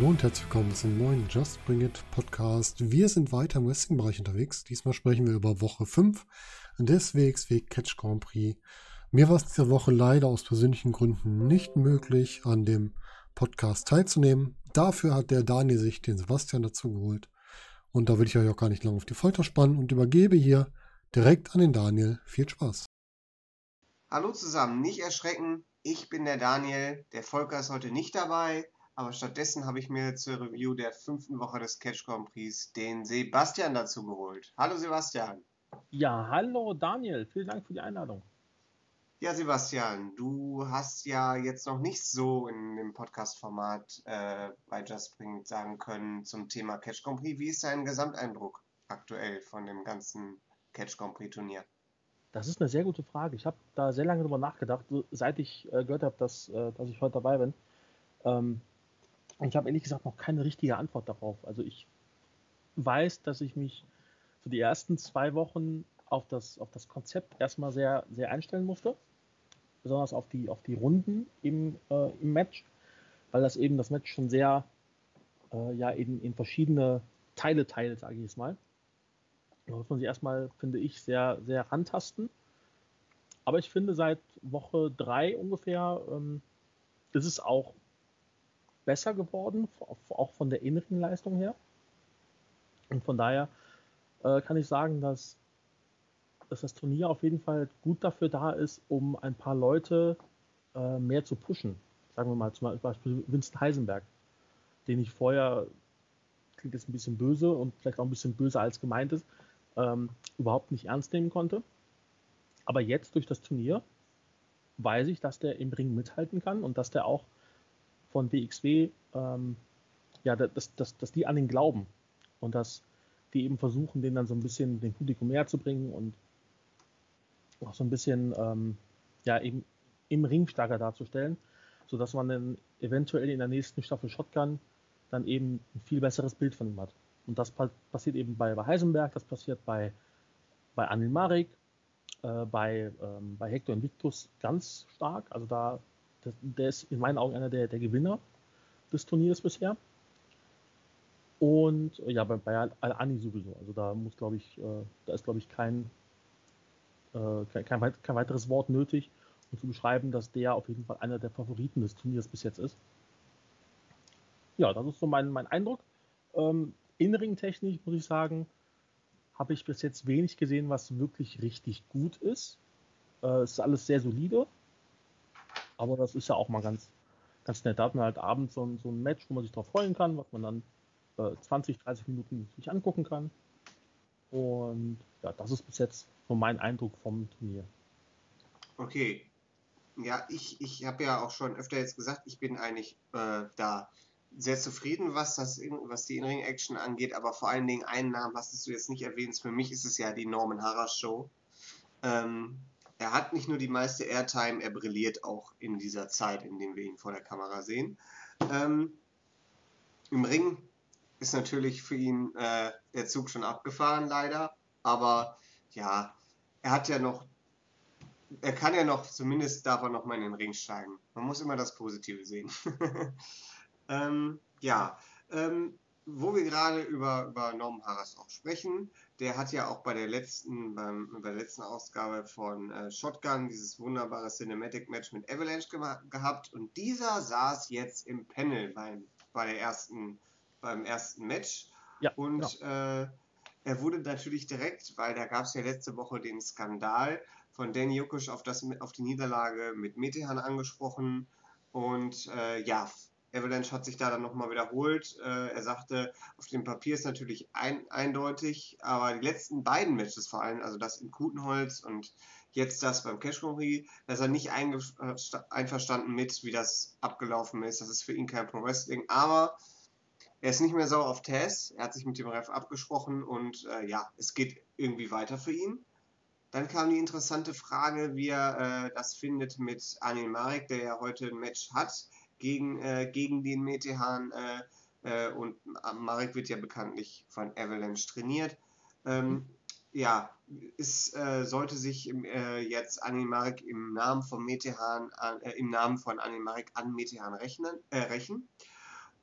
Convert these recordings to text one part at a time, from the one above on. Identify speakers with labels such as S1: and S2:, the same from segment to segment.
S1: Hallo und herzlich willkommen zum neuen Just Bring It Podcast. Wir sind weiter im Wrestling-Bereich unterwegs. Diesmal sprechen wir über Woche 5 des WXW Catch Grand Prix. Mir war es diese Woche leider aus persönlichen Gründen nicht möglich, an dem Podcast teilzunehmen. Dafür hat der Daniel sich den Sebastian dazu geholt. Und da will ich euch auch gar nicht lange auf die Folter spannen und übergebe hier direkt an den Daniel. Viel Spaß.
S2: Hallo zusammen, nicht erschrecken. Ich bin der Daniel. Der Volker ist heute nicht dabei. Aber stattdessen habe ich mir zur Review der fünften Woche des Catch Grand Prix den Sebastian dazu geholt. Hallo Sebastian.
S3: Ja, hallo Daniel. Vielen Dank für die Einladung.
S2: Ja, Sebastian, du hast ja jetzt noch nicht so in dem Podcast-Format äh, bei Just Bring sagen können zum Thema Catch Grand Prix. Wie ist dein Gesamteindruck aktuell von dem ganzen Catch Grand Prix Turnier?
S3: Das ist eine sehr gute Frage. Ich habe da sehr lange drüber nachgedacht, seit ich äh, gehört habe, dass, äh, dass ich heute dabei bin. Ähm, ich habe ehrlich gesagt noch keine richtige Antwort darauf. Also ich weiß, dass ich mich für die ersten zwei Wochen auf das, auf das Konzept erstmal sehr, sehr einstellen musste. Besonders auf die, auf die Runden im, äh, im Match, weil das eben das Match schon sehr äh, ja, in, in verschiedene Teile teilt, sage ich es mal. Da muss man sich erstmal, finde ich, sehr, sehr rantasten. Aber ich finde, seit Woche drei ungefähr ähm, ist es auch besser geworden, auch von der inneren Leistung her. Und von daher äh, kann ich sagen, dass, dass das Turnier auf jeden Fall gut dafür da ist, um ein paar Leute äh, mehr zu pushen. Sagen wir mal zum Beispiel Winston Heisenberg, den ich vorher, klingt jetzt ein bisschen böse und vielleicht auch ein bisschen böser als gemeint ist, ähm, überhaupt nicht ernst nehmen konnte. Aber jetzt durch das Turnier weiß ich, dass der im Ring mithalten kann und dass der auch von WXW, ähm, ja, dass, dass, dass die an den glauben und dass die eben versuchen, den dann so ein bisschen den Publikum näher zu bringen und auch so ein bisschen, ähm, ja, eben im Ring stärker darzustellen, sodass man dann eventuell in der nächsten Staffel Shotgun dann eben ein viel besseres Bild von ihm hat. Und das passiert eben bei, bei Heisenberg, das passiert bei, bei Anil Marek, äh, bei, ähm, bei Hector Invictus ganz stark. Also da der, der ist in meinen Augen einer der, der Gewinner des Turniers bisher. Und ja, bei, bei Al-Ani sowieso. Also da muss, glaube ich, äh, da ist, glaube ich, kein, äh, kein, kein, weiteres Wort nötig, um zu beschreiben, dass der auf jeden Fall einer der Favoriten des Turniers bis jetzt ist. Ja, das ist so mein, mein Eindruck. Ähm, Innenring-technisch muss ich sagen, habe ich bis jetzt wenig gesehen, was wirklich richtig gut ist. Äh, es ist alles sehr solide. Aber das ist ja auch mal ganz, ganz nett. Da hat man halt abends so, so ein Match, wo man sich drauf freuen kann, was man dann äh, 20, 30 Minuten sich angucken kann. Und ja, das ist bis jetzt so mein Eindruck vom Turnier.
S2: Okay. Ja, ich, ich habe ja auch schon öfter jetzt gesagt, ich bin eigentlich äh, da sehr zufrieden, was, das, was die In-Ring-Action angeht, aber vor allen Dingen einen Namen hast du jetzt nicht erwähnt. Für mich ist es ja die Norman Harras Show. Ähm, er hat nicht nur die meiste Airtime, er brilliert auch in dieser Zeit, in der wir ihn vor der Kamera sehen. Ähm, Im Ring ist natürlich für ihn äh, der Zug schon abgefahren, leider. Aber ja, er hat ja noch, er kann ja noch, zumindest darf er noch mal in den Ring steigen. Man muss immer das Positive sehen. ähm, ja, ähm, wo wir gerade über, über Norman Harris auch sprechen, der hat ja auch bei der letzten, beim, bei der letzten Ausgabe von äh, Shotgun dieses wunderbare Cinematic Match mit Avalanche gehabt und dieser saß jetzt im Panel beim, bei der ersten, beim ersten Match. Ja, und ja. Äh, er wurde natürlich direkt, weil da gab es ja letzte Woche den Skandal von Danny Jukusch auf, das, auf die Niederlage mit Metehan angesprochen. Und äh, ja, Avalanche hat sich da dann nochmal wiederholt. Äh, er sagte, auf dem Papier ist natürlich ein, eindeutig, aber die letzten beiden Matches vor allem, also das in Kutenholz und jetzt das beim Cash Prix, da ist er nicht einverstanden mit, wie das abgelaufen ist. Das ist für ihn kein Pro Wrestling, aber er ist nicht mehr sauer auf Tess. Er hat sich mit dem Ref abgesprochen und äh, ja, es geht irgendwie weiter für ihn. Dann kam die interessante Frage, wie er äh, das findet mit Anil Marek, der ja heute ein Match hat gegen, äh, gegen den Metehan. Äh, Äh, und Marek wird ja bekanntlich von Avalanche trainiert. Ähm, ja, es äh, sollte sich im, jetzt Animarek im Namen von Metehan, im Namen von Animarek an Metehan rechnen, rächen.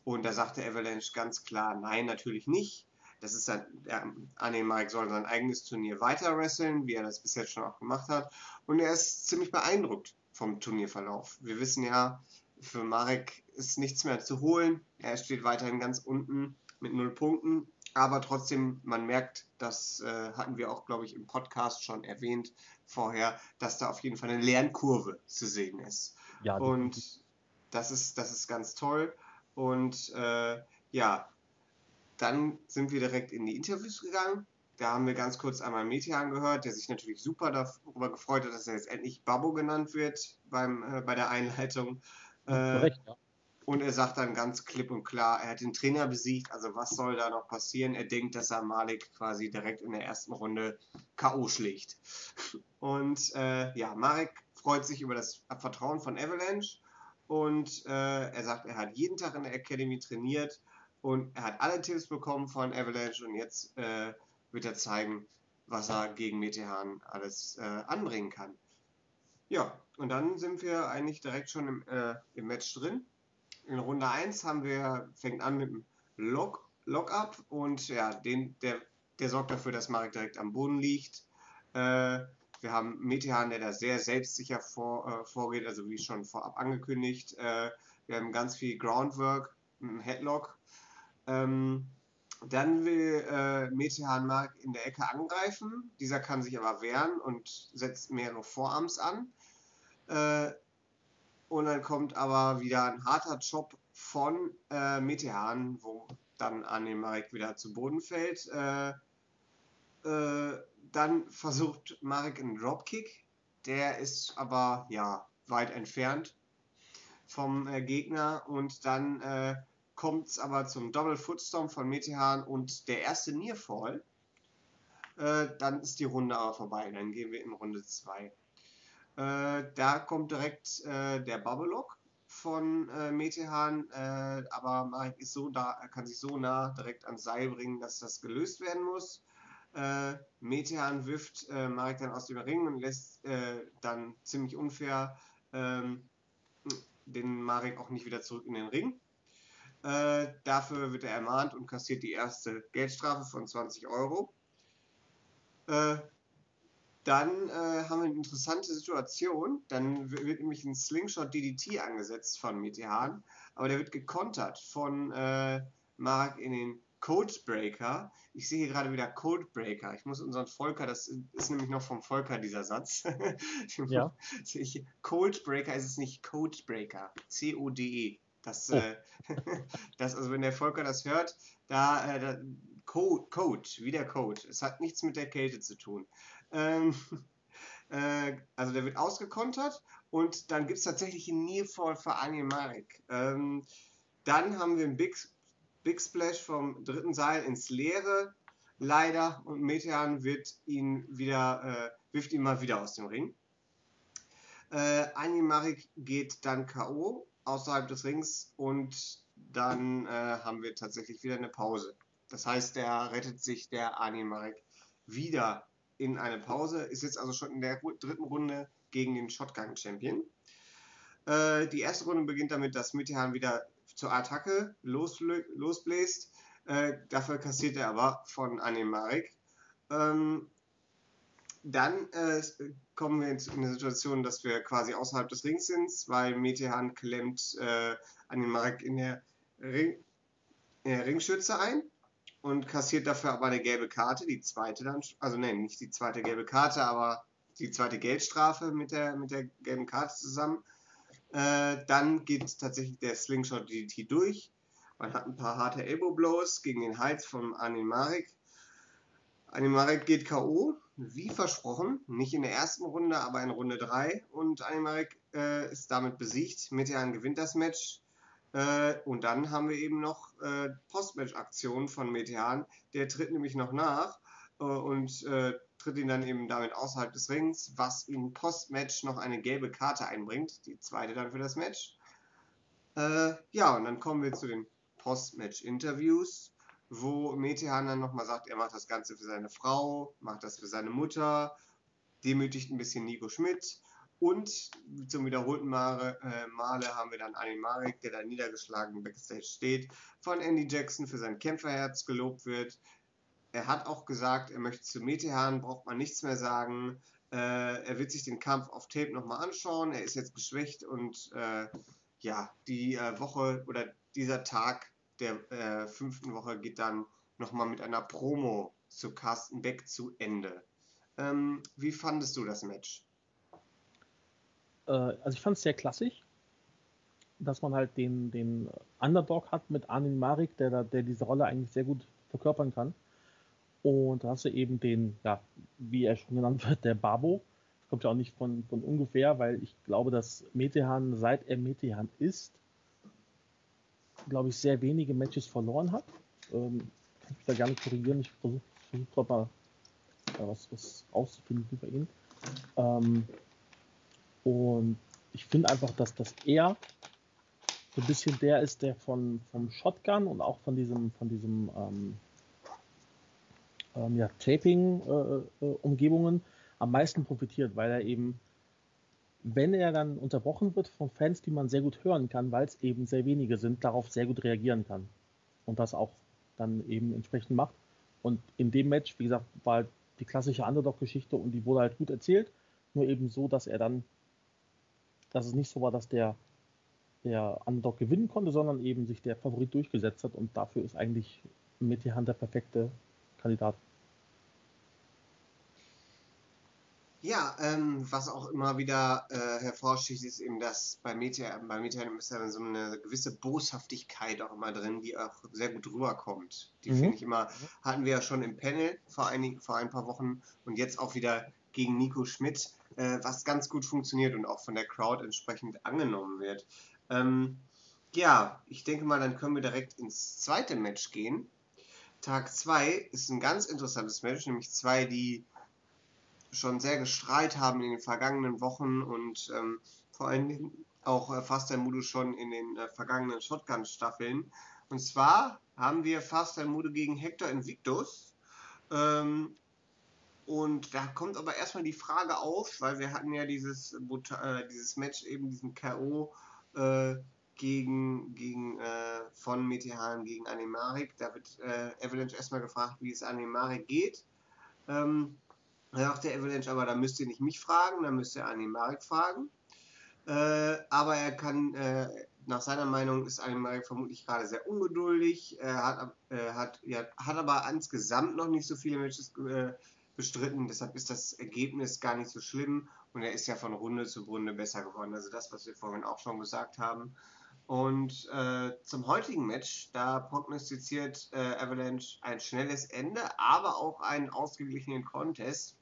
S2: Und da sagte Avalanche ganz klar, nein, natürlich nicht. Das ist dann, der Animarek soll sein eigenes Turnier weiter wresteln, wie er das bis jetzt schon auch gemacht hat. Und er ist ziemlich beeindruckt vom Turnierverlauf. Wir wissen ja, für Marek ist nichts mehr zu holen. Er steht weiterhin ganz unten mit null Punkten aber trotzdem, man merkt, das äh, hatten wir auch, glaube ich, im Podcast schon erwähnt vorher, dass da auf jeden Fall eine Lernkurve zu sehen ist. Ja, und das ist, das ist ganz toll. Und äh, ja, dann sind wir direkt in die Interviews gegangen. Da haben wir ganz kurz einmal Metian gehört, der sich natürlich super darüber gefreut hat, dass er jetzt endlich Babbo genannt wird beim, äh, bei der Einleitung. Äh, Recht, ja. Und er sagt dann ganz klipp und klar, er hat den Trainer besiegt, also was soll da noch passieren? Er denkt, dass er Malik quasi direkt in der ersten Runde K.O. schlägt. Und äh, ja, Malik freut sich über das Vertrauen von Avalanche und äh, er sagt, er hat jeden Tag in der Academy trainiert und er hat alle Tipps bekommen von Avalanche und jetzt äh, wird er zeigen, was er gegen Metehan alles äh, anbringen kann. Ja, und dann sind wir eigentlich direkt schon im, äh, im Match drin in Runde 1 haben wir, fängt an mit dem Lock, Lockup und ja, den, der, der sorgt dafür, dass Marek direkt am Boden liegt. Äh, wir haben Metehan, der da sehr selbstsicher vor, äh, vorgeht, also wie schon vorab angekündigt. Äh, wir haben ganz viel Groundwork, mit Headlock. Ähm, dann will äh, Metehan Mark in der Ecke angreifen. Dieser kann sich aber wehren und setzt mehrere Vorarms an. Äh, und dann kommt aber wieder ein harter Job von äh, Metehan, wo dann Marek wieder zu Boden fällt. Äh, äh, dann versucht Marek einen Dropkick. Der ist aber ja weit entfernt vom äh, Gegner. Und dann äh, kommt es aber zum Double Footstorm von Metehan und der erste Nearfall. Äh, dann ist die Runde aber vorbei. Dann gehen wir in Runde 2. Äh, da kommt direkt äh, der Bubble-Lock von äh, Metehan, äh, aber Marek ist so da, kann sich so nah direkt ans Seil bringen, dass das gelöst werden muss. Äh, Metehan wirft äh, Marek dann aus dem Ring und lässt äh, dann ziemlich unfair ähm, den Marek auch nicht wieder zurück in den Ring. Äh, dafür wird er ermahnt und kassiert die erste Geldstrafe von 20 Euro. Äh, dann äh, haben wir eine interessante Situation. Dann wird nämlich ein Slingshot DDT angesetzt von Metehan, aber der wird gekontert von äh, Mark in den Codebreaker. Ich sehe hier gerade wieder Codebreaker. Ich muss unseren Volker, das ist nämlich noch vom Volker dieser Satz. ja. Codebreaker ist es nicht Codebreaker. C-O-D-E. Das, oh. äh, das, also wenn der Volker das hört, da, äh, da Code, Code, wie der Code. Es hat nichts mit der Kälte zu tun. Ähm, äh, also der wird ausgekontert und dann gibt es tatsächlich einen Nearfall für Animarik. Ähm, dann haben wir einen Big, Big Splash vom dritten Seil ins Leere, leider, und Metean wird ihn wieder, äh, wirft ihn mal wieder aus dem Ring. Äh, Animarik geht dann K.O. außerhalb des Rings und dann äh, haben wir tatsächlich wieder eine Pause. Das heißt, der rettet sich der Animarik wieder in eine Pause, ist jetzt also schon in der dritten Runde gegen den Shotgun-Champion. Äh, die erste Runde beginnt damit, dass Mitterhahn wieder zur Attacke losbläst. Äh, dafür kassiert er aber von Animarik. Ähm, dann äh, kommen wir in eine Situation, dass wir quasi außerhalb des Rings sind, weil Metehan klemmt äh, Animarik in der, Ring, in der Ringschütze ein und kassiert dafür aber eine gelbe Karte, die zweite dann, also nein, nicht die zweite gelbe Karte, aber die zweite Geldstrafe mit der, mit der gelben Karte zusammen. Äh, dann geht tatsächlich der Slingshot DDT durch. Man hat ein paar harte Elbow Blows gegen den Hals von Animarek. Animarek geht K.O., wie versprochen, nicht in der ersten Runde, aber in Runde 3 und Animarek äh, ist damit besiegt. Metean gewinnt das Match äh, und dann haben wir eben noch äh, Postmatch-Aktionen von Metean. Der tritt nämlich noch nach äh, und äh, tritt ihn dann eben damit außerhalb des Rings, was ihm Postmatch noch eine gelbe Karte einbringt, die zweite dann für das Match. Äh, ja, und dann kommen wir zu den Post-Match-Interviews, wo Metehan dann nochmal sagt, er macht das Ganze für seine Frau, macht das für seine Mutter, demütigt ein bisschen Nico Schmidt und zum wiederholten Male, äh, Male haben wir dann Ani Marek, der da niedergeschlagen backstage steht, von Andy Jackson für sein Kämpferherz gelobt wird. Er hat auch gesagt, er möchte zu Metehan, braucht man nichts mehr sagen. Äh, er wird sich den Kampf auf Tape nochmal anschauen. Er ist jetzt geschwächt und äh, ja, die äh, Woche oder dieser Tag der äh, fünften Woche geht dann nochmal mit einer Promo zu Carsten Beck zu Ende. Ähm, wie fandest du das Match?
S3: Äh, also ich fand es sehr klassisch, dass man halt den, den Underdog hat mit Armin Marik, der, der diese Rolle eigentlich sehr gut verkörpern kann. Und da hast du eben den, ja, wie er schon genannt wird, der Babo. Das kommt ja auch nicht von, von ungefähr, weil ich glaube, dass Metehan, seit er Metehan ist, glaube ich, sehr wenige Matches verloren hat. Ähm, kann ich da gerne korrigieren. Ich versuche versuch mal äh, was, was rauszufinden über ihn. Ähm, und ich finde einfach, dass das er so ein bisschen der ist, der von, vom Shotgun und auch von diesem, von diesem ähm, ähm, ja, Taping-Umgebungen äh, äh, am meisten profitiert, weil er eben, wenn er dann unterbrochen wird von Fans, die man sehr gut hören kann, weil es eben sehr wenige sind, darauf sehr gut reagieren kann. Und das auch dann eben entsprechend macht. Und in dem Match, wie gesagt, war halt die klassische Underdog-Geschichte und die wurde halt gut erzählt. Nur eben so, dass er dann, dass es nicht so war, dass der, der Underdog gewinnen konnte, sondern eben sich der Favorit durchgesetzt hat. Und dafür ist eigentlich Hand der perfekte Kandidat.
S2: Ja, ähm, was auch immer wieder äh, hervorsticht, ist eben, dass bei Meteor, bei Meteor ist ja so eine gewisse Boshaftigkeit auch immer drin, die auch sehr gut rüberkommt. Die mhm. finde ich immer, hatten wir ja schon im Panel vor, einigen, vor ein paar Wochen und jetzt auch wieder gegen Nico Schmidt, äh, was ganz gut funktioniert und auch von der Crowd entsprechend angenommen wird. Ähm, ja, ich denke mal, dann können wir direkt ins zweite Match gehen. Tag 2 ist ein ganz interessantes Match, nämlich zwei, die schon sehr gestrahlt haben in den vergangenen Wochen und ähm, vor allen Dingen auch äh, Faster Mudo schon in den äh, vergangenen Shotgun-Staffeln. Und zwar haben wir Faster Mudo gegen Hector Invictus. Ähm, und da kommt aber erstmal die Frage auf, weil wir hatten ja dieses, äh, dieses Match, eben diesen K.O. Äh, gegen, gegen äh, von Metehan gegen Animarik. Da wird äh, Avalanche erstmal gefragt, wie es Animarik geht. Ähm, da sagt der Avalanche aber, da müsst ihr nicht mich fragen, da müsst ihr Animarik fragen. Äh, aber er kann, äh, nach seiner Meinung ist Animarik vermutlich gerade sehr ungeduldig, er hat, äh, hat, ja, hat aber insgesamt noch nicht so viele Matches äh, bestritten, deshalb ist das Ergebnis gar nicht so schlimm und er ist ja von Runde zu Runde besser geworden. Also das, was wir vorhin auch schon gesagt haben. Und äh, zum heutigen Match, da prognostiziert äh, Avalanche ein schnelles Ende, aber auch einen ausgeglichenen Contest,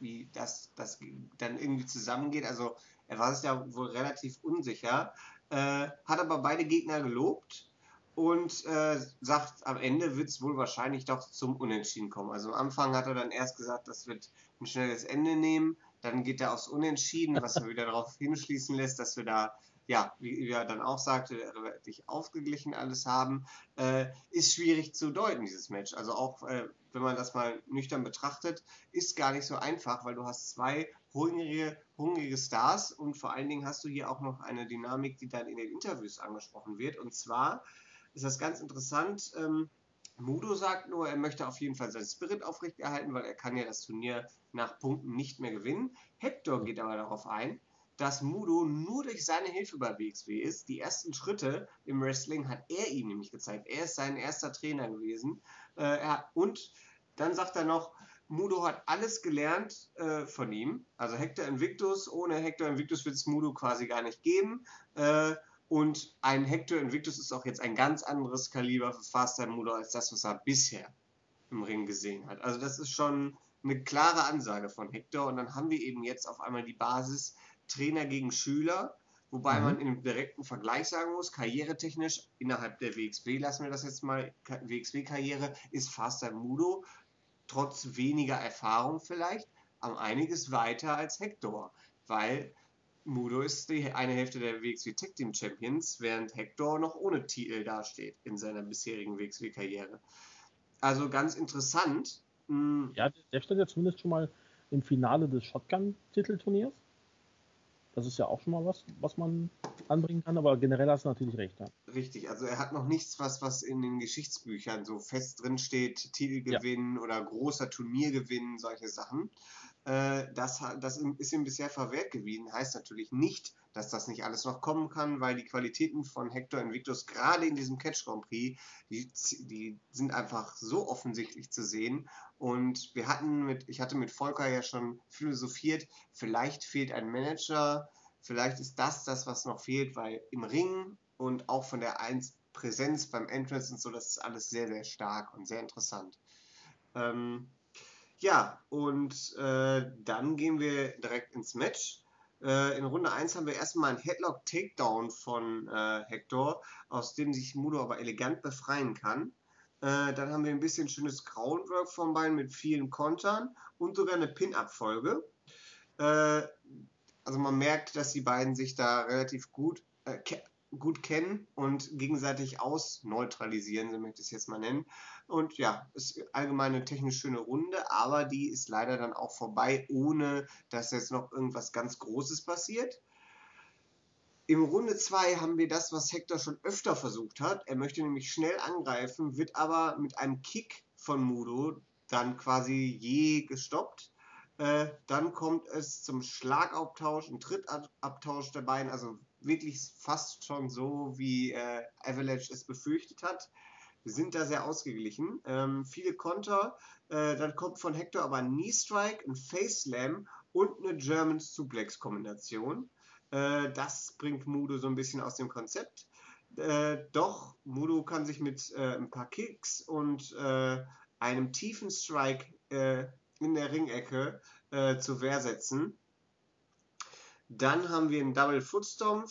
S2: wie das, das dann irgendwie zusammengeht. Also er war sich da wohl relativ unsicher, äh, hat aber beide Gegner gelobt und äh, sagt, am Ende wird es wohl wahrscheinlich doch zum Unentschieden kommen. Also am Anfang hat er dann erst gesagt, das wird ein schnelles Ende nehmen, dann geht er aufs Unentschieden, was er wieder darauf hinschließen lässt, dass wir da ja, wie, er dann auch sagte, relativ ausgeglichen alles haben, äh, ist schwierig zu deuten, dieses Match. Also auch, äh, wenn man das mal nüchtern betrachtet, ist gar nicht so einfach, weil du hast zwei hungrige, hungrige Stars und vor allen Dingen hast du hier auch noch eine Dynamik, die dann in den Interviews angesprochen wird. Und zwar ist das ganz interessant, ähm, Mudo sagt nur, er möchte auf jeden Fall seinen Spirit aufrechterhalten, weil er kann ja das Turnier nach Punkten nicht mehr gewinnen. Hector geht aber darauf ein, dass Mudo nur durch seine Hilfe bei WXW ist. Die ersten Schritte im Wrestling hat er ihm nämlich gezeigt. Er ist sein erster Trainer gewesen. Äh, und dann sagt er noch, Mudo hat alles gelernt äh, von ihm. Also Hector Invictus, ohne Hector Invictus wird es Mudo quasi gar nicht geben. Äh, und ein Hector Invictus ist auch jetzt ein ganz anderes Kaliber für Faster Mudo als das, was er bisher im Ring gesehen hat. Also das ist schon eine klare Ansage von Hector. Und dann haben wir eben jetzt auf einmal die Basis, Trainer gegen Schüler, wobei mhm. man im direkten Vergleich sagen muss, karrieretechnisch innerhalb der WXW, lassen wir das jetzt mal, WXW-Karriere ist Faster Mudo, trotz weniger Erfahrung vielleicht, am einiges weiter als Hector, weil Mudo ist die eine Hälfte der WXW Tag Team Champions, während Hector noch ohne Titel dasteht in seiner bisherigen WXW-Karriere. Also ganz interessant.
S3: Hm. Ja, der steht ja zumindest schon mal im Finale des Shotgun-Titelturniers. Das ist ja auch schon mal was, was man anbringen kann, aber generell hast du natürlich recht. Ja.
S2: Richtig, also er hat noch nichts, was, was in den Geschichtsbüchern so fest drin steht, Titelgewinn ja. oder großer Turniergewinn, solche Sachen. Äh, das, das ist ihm bisher verwehrt gewesen. Heißt natürlich nicht, dass das nicht alles noch kommen kann, weil die Qualitäten von Hector Invictus gerade in diesem Catch Grand Prix, die, die sind einfach so offensichtlich zu sehen. Und wir hatten mit, ich hatte mit Volker ja schon philosophiert, vielleicht fehlt ein Manager, vielleicht ist das das, was noch fehlt, weil im Ring und auch von der 1 Präsenz beim Entrance und so, das ist alles sehr, sehr stark und sehr interessant. Ähm, ja, und äh, dann gehen wir direkt ins Match. Äh, in Runde 1 haben wir erstmal einen Headlock Takedown von äh, Hector, aus dem sich Mudo aber elegant befreien kann. Äh, dann haben wir ein bisschen schönes Groundwork von beiden mit vielen Kontern und sogar eine Pin-Up-Folge. Äh, also man merkt, dass die beiden sich da relativ gut äh, gut kennen und gegenseitig ausneutralisieren, so möchte ich es jetzt mal nennen. Und ja, ist allgemein eine technisch schöne Runde, aber die ist leider dann auch vorbei, ohne dass jetzt noch irgendwas ganz Großes passiert. Im Runde 2 haben wir das, was Hector schon öfter versucht hat. Er möchte nämlich schnell angreifen, wird aber mit einem Kick von Mudo dann quasi je gestoppt. Äh, dann kommt es zum Schlagabtausch, ein Trittabtausch der beiden, also wirklich fast schon so, wie äh, Avalanche es befürchtet hat. Wir sind da sehr ausgeglichen. Ähm, viele Konter. Äh, dann kommt von Hector aber ein Knee Strike, ein Face Slam und eine German Suplex Kombination. Äh, das bringt Mudo so ein bisschen aus dem Konzept. Äh, doch Mudo kann sich mit äh, ein paar Kicks und äh, einem tiefen Strike in der Ringecke zur Wehr setzen. Dann haben wir einen Double Foot Stomp,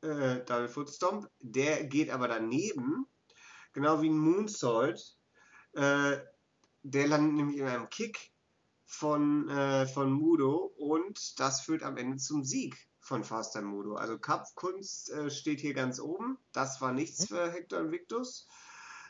S2: äh, Double Foot Stomp, der geht aber daneben, genau wie ein Moonsault. Äh, der landet nämlich in einem Kick von, äh, von Mudo und das führt am Ende zum Sieg von Faster Mudo. Also Kampfkunst äh, steht hier ganz oben. Das war nichts für Hector Invictus.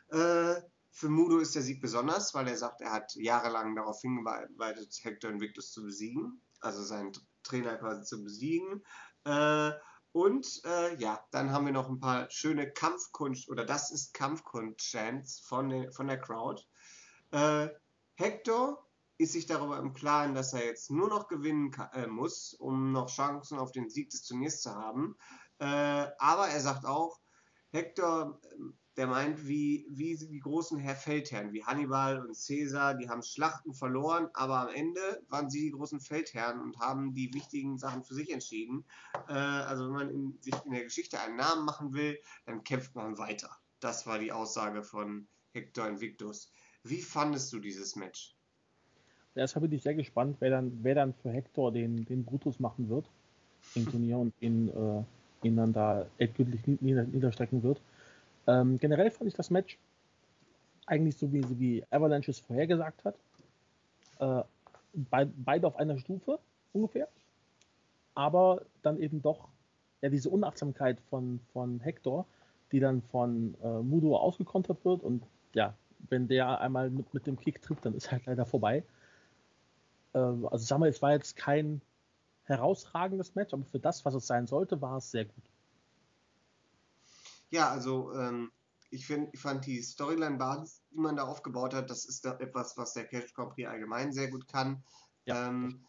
S2: Äh, für Mudo ist der Sieg besonders, weil er sagt, er hat jahrelang darauf hingearbeitet, Hector Invictus zu besiegen. Also sein Trainer quasi zu besiegen. Äh, und äh, ja, dann haben wir noch ein paar schöne Kampfkunst, oder das ist Kampfkunst-Chants von, von der Crowd. Äh, Hector ist sich darüber im Klaren, dass er jetzt nur noch gewinnen kann, äh, muss, um noch Chancen auf den Sieg des Turniers zu haben. Äh, aber er sagt auch, Hector der meint, wie, wie die großen Herr Feldherren, wie Hannibal und Caesar, die haben Schlachten verloren, aber am Ende waren sie die großen Feldherren und haben die wichtigen Sachen für sich entschieden. Äh, also wenn man in, sich in der Geschichte einen Namen machen will, dann kämpft man weiter. Das war die Aussage von Hector Invictus. Wie fandest du dieses Match?
S3: Erstmal bin ich sehr gespannt, wer dann, wer dann für Hector den, den Brutus machen wird im Turnier und ihn, äh, ihn dann da endgültig niederstrecken wird. Ähm, generell fand ich das Match eigentlich so, wie, wie Avalanche es vorhergesagt hat. Äh, be beide auf einer Stufe ungefähr. Aber dann eben doch ja, diese Unachtsamkeit von, von Hector, die dann von äh, Mudo ausgekontert wird. Und ja, wenn der einmal mit, mit dem Kick trifft, dann ist halt leider vorbei. Äh, also sag mal, es war jetzt kein herausragendes Match, aber für das, was es sein sollte, war es sehr gut.
S2: Ja, also ähm, ich, find, ich fand die Storyline-Basis, die man da aufgebaut hat, das ist da etwas, was der Cash Grand Prix allgemein sehr gut kann. Ja. Ähm,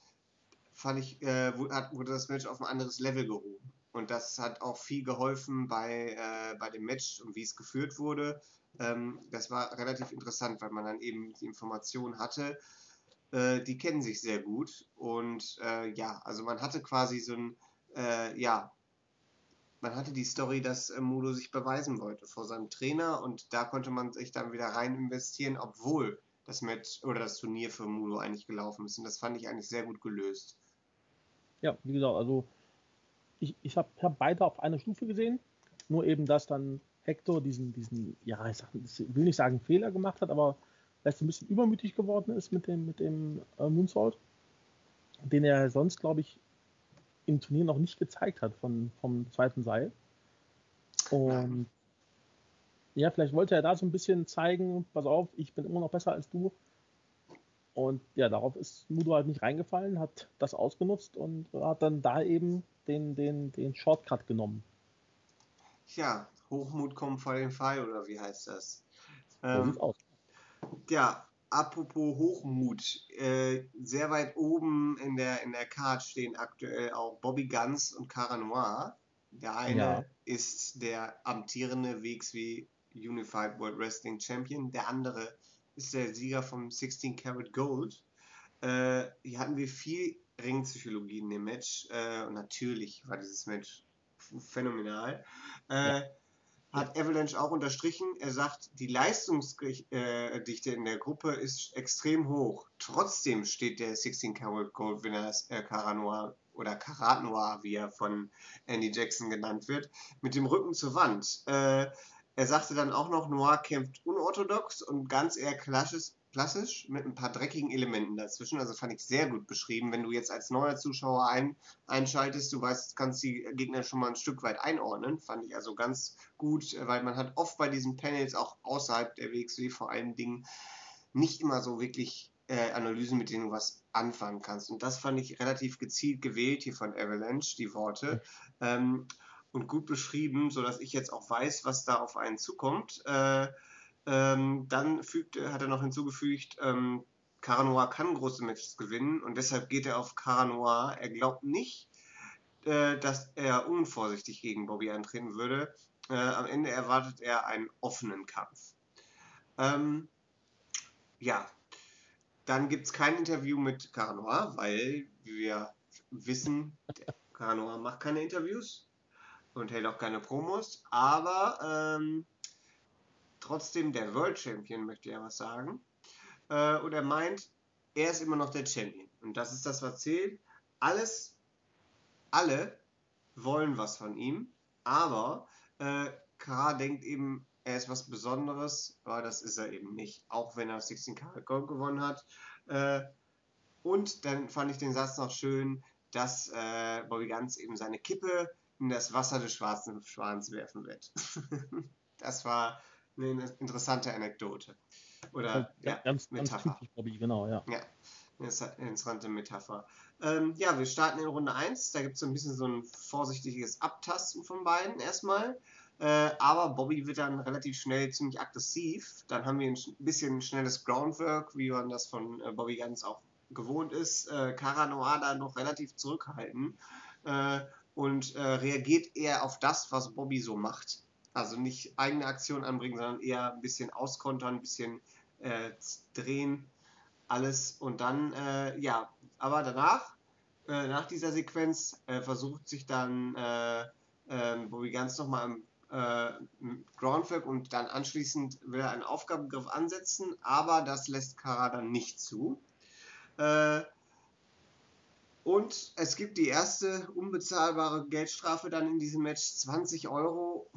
S2: fand ich, äh, hat, wurde das Match auf ein anderes Level gehoben. Und das hat auch viel geholfen bei, äh, bei dem Match und wie es geführt wurde. Ähm, das war relativ interessant, weil man dann eben die Informationen hatte. Äh, die kennen sich sehr gut. Und äh, ja, also man hatte quasi so ein, äh, ja, man hatte die Story, dass äh, Mudo sich beweisen wollte vor seinem Trainer und da konnte man sich dann wieder rein investieren, obwohl das Match oder das Turnier für Mudo eigentlich gelaufen ist. Und das fand ich eigentlich sehr gut gelöst.
S3: Ja, wie gesagt, also ich, ich habe hab beide auf einer Stufe gesehen, nur eben, dass dann Hector diesen, diesen, ja, ich, sag, ich will nicht sagen Fehler gemacht hat, aber dass er ein bisschen übermütig geworden ist mit dem, mit dem äh, Moonsault, den er sonst, glaube ich, im Turnier noch nicht gezeigt hat von, vom zweiten Seil. Und ja, vielleicht wollte er da so ein bisschen zeigen, pass auf, ich bin immer noch besser als du. Und ja, darauf ist Mudo halt nicht reingefallen, hat das ausgenutzt und hat dann da eben den, den, den Shortcut genommen.
S2: Ja, Hochmut kommt vor den Fall, oder wie heißt das? Ähm, so sieht's aus. Ja, apropos Hochmut, äh, sehr weit oben in der, in der Card stehen aktuell auch Bobby Guns und Cara Noir. Der eine ja. ist der amtierende WXW Unified World Wrestling Champion, der andere ist der Sieger vom 16 Karat Gold. Äh, hier hatten wir viel Ringpsychologie in dem Match äh, und natürlich war dieses Match phänomenal. Äh, ja. Hat Avalanche auch unterstrichen. Er sagt, die Leistungsdichte in der Gruppe ist extrem hoch. Trotzdem steht der 16 Karat Gold Winner äh, Caranoir oder Karat Noir, wie er von Andy Jackson genannt wird, mit dem Rücken zur Wand. Äh, er sagte dann auch noch, Noir kämpft unorthodox und ganz eher klassisch, klassisch mit ein paar dreckigen Elementen dazwischen. Also fand ich sehr gut beschrieben. Wenn du jetzt als neuer Zuschauer ein, einschaltest, du weißt, kannst die Gegner schon mal ein Stück weit einordnen. Fand ich also ganz gut, weil man hat oft bei diesen Panels auch außerhalb der WXW vor allen Dingen nicht immer so wirklich äh, Analysen, mit denen du was anfangen kannst. Und das fand ich relativ gezielt gewählt hier von Avalanche, die Worte. Ähm, und gut beschrieben, sodass ich jetzt auch weiß, was da auf einen zukommt. Äh, ähm, dann fügt, hat er noch hinzugefügt, ähm, Caranoir kann große Matches gewinnen und deshalb geht er auf Caranoir. Er glaubt nicht, äh, dass er unvorsichtig gegen Bobby antreten würde. Äh, am Ende erwartet er einen offenen Kampf. Ähm, ja, dann gibt es kein Interview mit Caranoir, weil wir wissen, Caranoir macht keine Interviews und hält auch keine Promos, aber ähm, trotzdem der World Champion möchte ja was sagen. Äh, und er meint, er ist immer noch der Champion. Und das ist das, was zählt. Alles, alle wollen was von ihm, aber äh, K denkt eben, er ist was Besonderes, aber das ist er eben nicht, auch wenn er 16 Karat Gold gewonnen hat. Äh, und dann fand ich den Satz noch schön, dass äh, Bobby Ganz eben seine Kippe in das Wasser des schwarzen Schwans werfen wird. das war eine interessante Anekdote. Oder ja,
S3: ganz, Metapher. Ganz typisch Bobby, genau, ja.
S2: Ja, eine interessante Metapher. Ähm, ja, wir starten in Runde 1. Da gibt es so ein bisschen so ein vorsichtiges Abtasten von beiden erstmal. Äh, aber Bobby wird dann relativ schnell ziemlich aggressiv. Dann haben wir ein bisschen schnelles Groundwork, wie man das von äh, Bobby ganz auch gewohnt ist. Äh, Cara Noir da noch relativ zurückhalten. Äh, und äh, reagiert eher auf das, was Bobby so macht. Also nicht eigene Aktion anbringen, sondern eher ein bisschen auskontern, ein bisschen äh, drehen, alles. Und dann, äh, ja, aber danach, äh, nach dieser Sequenz, äh, versucht sich dann äh, ähm, Bobby ganz nochmal im Groundwork und dann anschließend will er einen Aufgabengriff ansetzen, aber das lässt Kara dann nicht zu. Äh, und es gibt die erste unbezahlbare Geldstrafe dann in diesem Match, 20 Euro.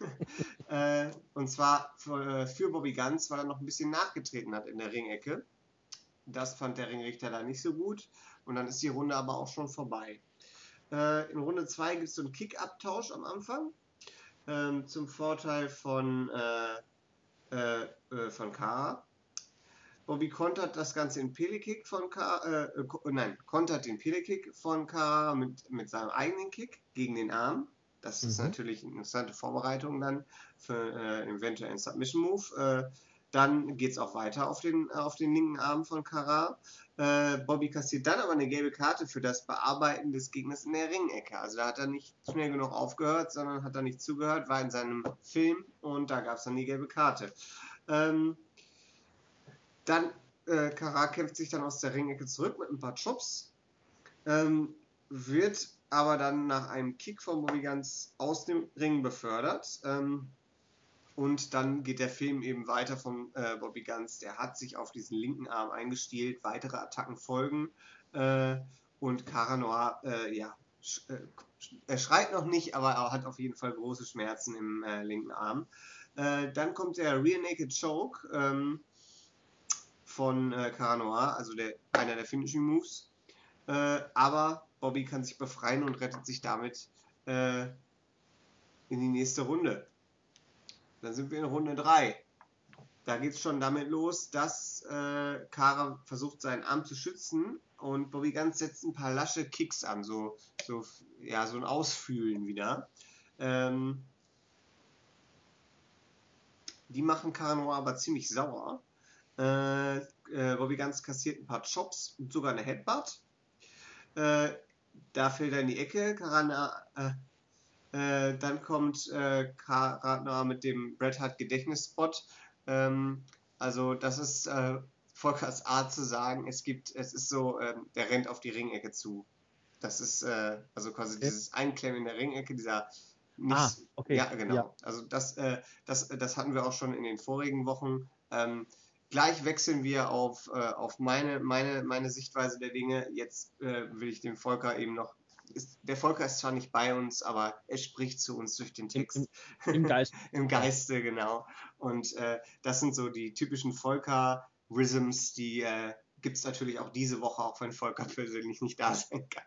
S2: äh, und zwar für, äh, für, Bobby Ganz, weil er noch ein bisschen nachgetreten hat in der Ringecke. Das fand der Ringrichter da nicht so gut. Und dann ist die Runde aber auch schon vorbei. Äh, in Runde 2 gibt es so einen Kick-Up-Tausch am Anfang. Ähm, zum Vorteil von, äh, äh, äh von Kara. Bobby kontert das Ganze in Pelekick von Kara, äh, nein, kontert den Pelekick von Kara mit, mit seinem eigenen Kick gegen den Arm. Das mhm. ist natürlich eine interessante Vorbereitung dann für äh, eventuell einen Submission Move. Äh, dann geht es auch weiter auf den, auf den linken Arm von Kara. Äh, Bobby kassiert dann aber eine gelbe Karte für das Bearbeiten des Gegners in der Ringecke. Also da hat er nicht schnell genug aufgehört, sondern hat er nicht zugehört, war in seinem Film und da gab es dann die gelbe Karte. Ähm, dann, äh, Kara kämpft sich dann aus der Ringecke zurück mit ein paar Chops. Ähm, wird aber dann nach einem Kick von Bobby Guns aus dem Ring befördert. Ähm, und dann geht der Film eben weiter von äh, Bobby Guns. Der hat sich auf diesen linken Arm eingestielt. Weitere Attacken folgen. Äh, und Cara Noir, äh, ja, äh, er schreit noch nicht, aber er hat auf jeden Fall große Schmerzen im äh, linken Arm. Äh, dann kommt der Rear Naked Choke. Ähm, von äh, Cara Noir, also der, einer der Finishing Moves. Aber Bobby kann sich befreien und rettet sich damit äh, in die nächste Runde. Dann sind wir in Runde 3. Da geht es schon damit los, dass äh, Kara versucht, seinen Arm zu schützen und Bobby Ganz setzt ein paar lasche Kicks an, so, so, ja, so ein Ausfühlen wieder. Ähm, die machen Kara aber ziemlich sauer. Äh, äh, Bobby Ganz kassiert ein paar Chops und sogar eine Headbutt. Äh, da fällt er in die Ecke. Karana, äh, äh, dann kommt äh, Karana mit dem Bret Hart Gedächtnisspot. Ähm, also das ist äh, Volkers Art zu sagen, es gibt, es ist so, ähm, der rennt auf die Ringecke zu. Das ist äh, also quasi dieses Einklemmen in der Ringecke, dieser
S3: nicht, ah, okay.
S2: Ja, genau. Ja. Also das, äh, das, das hatten wir auch schon in den vorigen Wochen. Ähm, gleich wechseln wir auf, äh, auf meine, meine, meine Sichtweise der Dinge. Jetzt äh, will ich dem Volker eben noch. Ist, der Volker ist zwar nicht bei uns, aber er spricht zu uns durch den Text.
S3: Im, im Geist.
S2: Im Geiste, genau. Und äh, das sind so die typischen Volker-Rhythms, die äh, gibt es natürlich auch diese Woche, auch wenn Volker persönlich nicht da sein kann.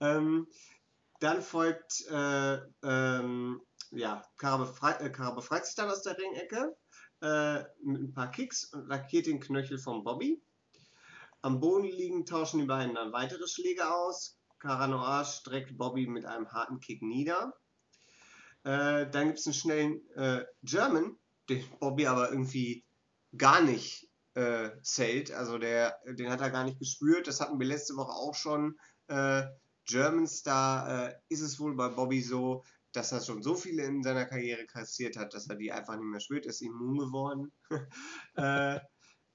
S2: Ähm, dann folgt, äh, ähm, ja, Kara, befrei äh, Kara befreit sich dann aus der Ringecke äh, mit ein paar Kicks und lackiert den Knöchel von Bobby. Am Boden liegen tauschen die beiden dann weitere Schläge aus. Cara Noir streckt Bobby mit einem harten Kick nieder. Äh, dann gibt es einen schnellen äh, German, den Bobby aber irgendwie gar nicht äh, zählt. Also der, den hat er gar nicht gespürt. Das hatten wir letzte Woche auch schon. Äh, German Star äh, ist es wohl bei Bobby so, dass er schon so viele in seiner Karriere kassiert hat, dass er die einfach nicht mehr spürt, ist immun geworden. äh,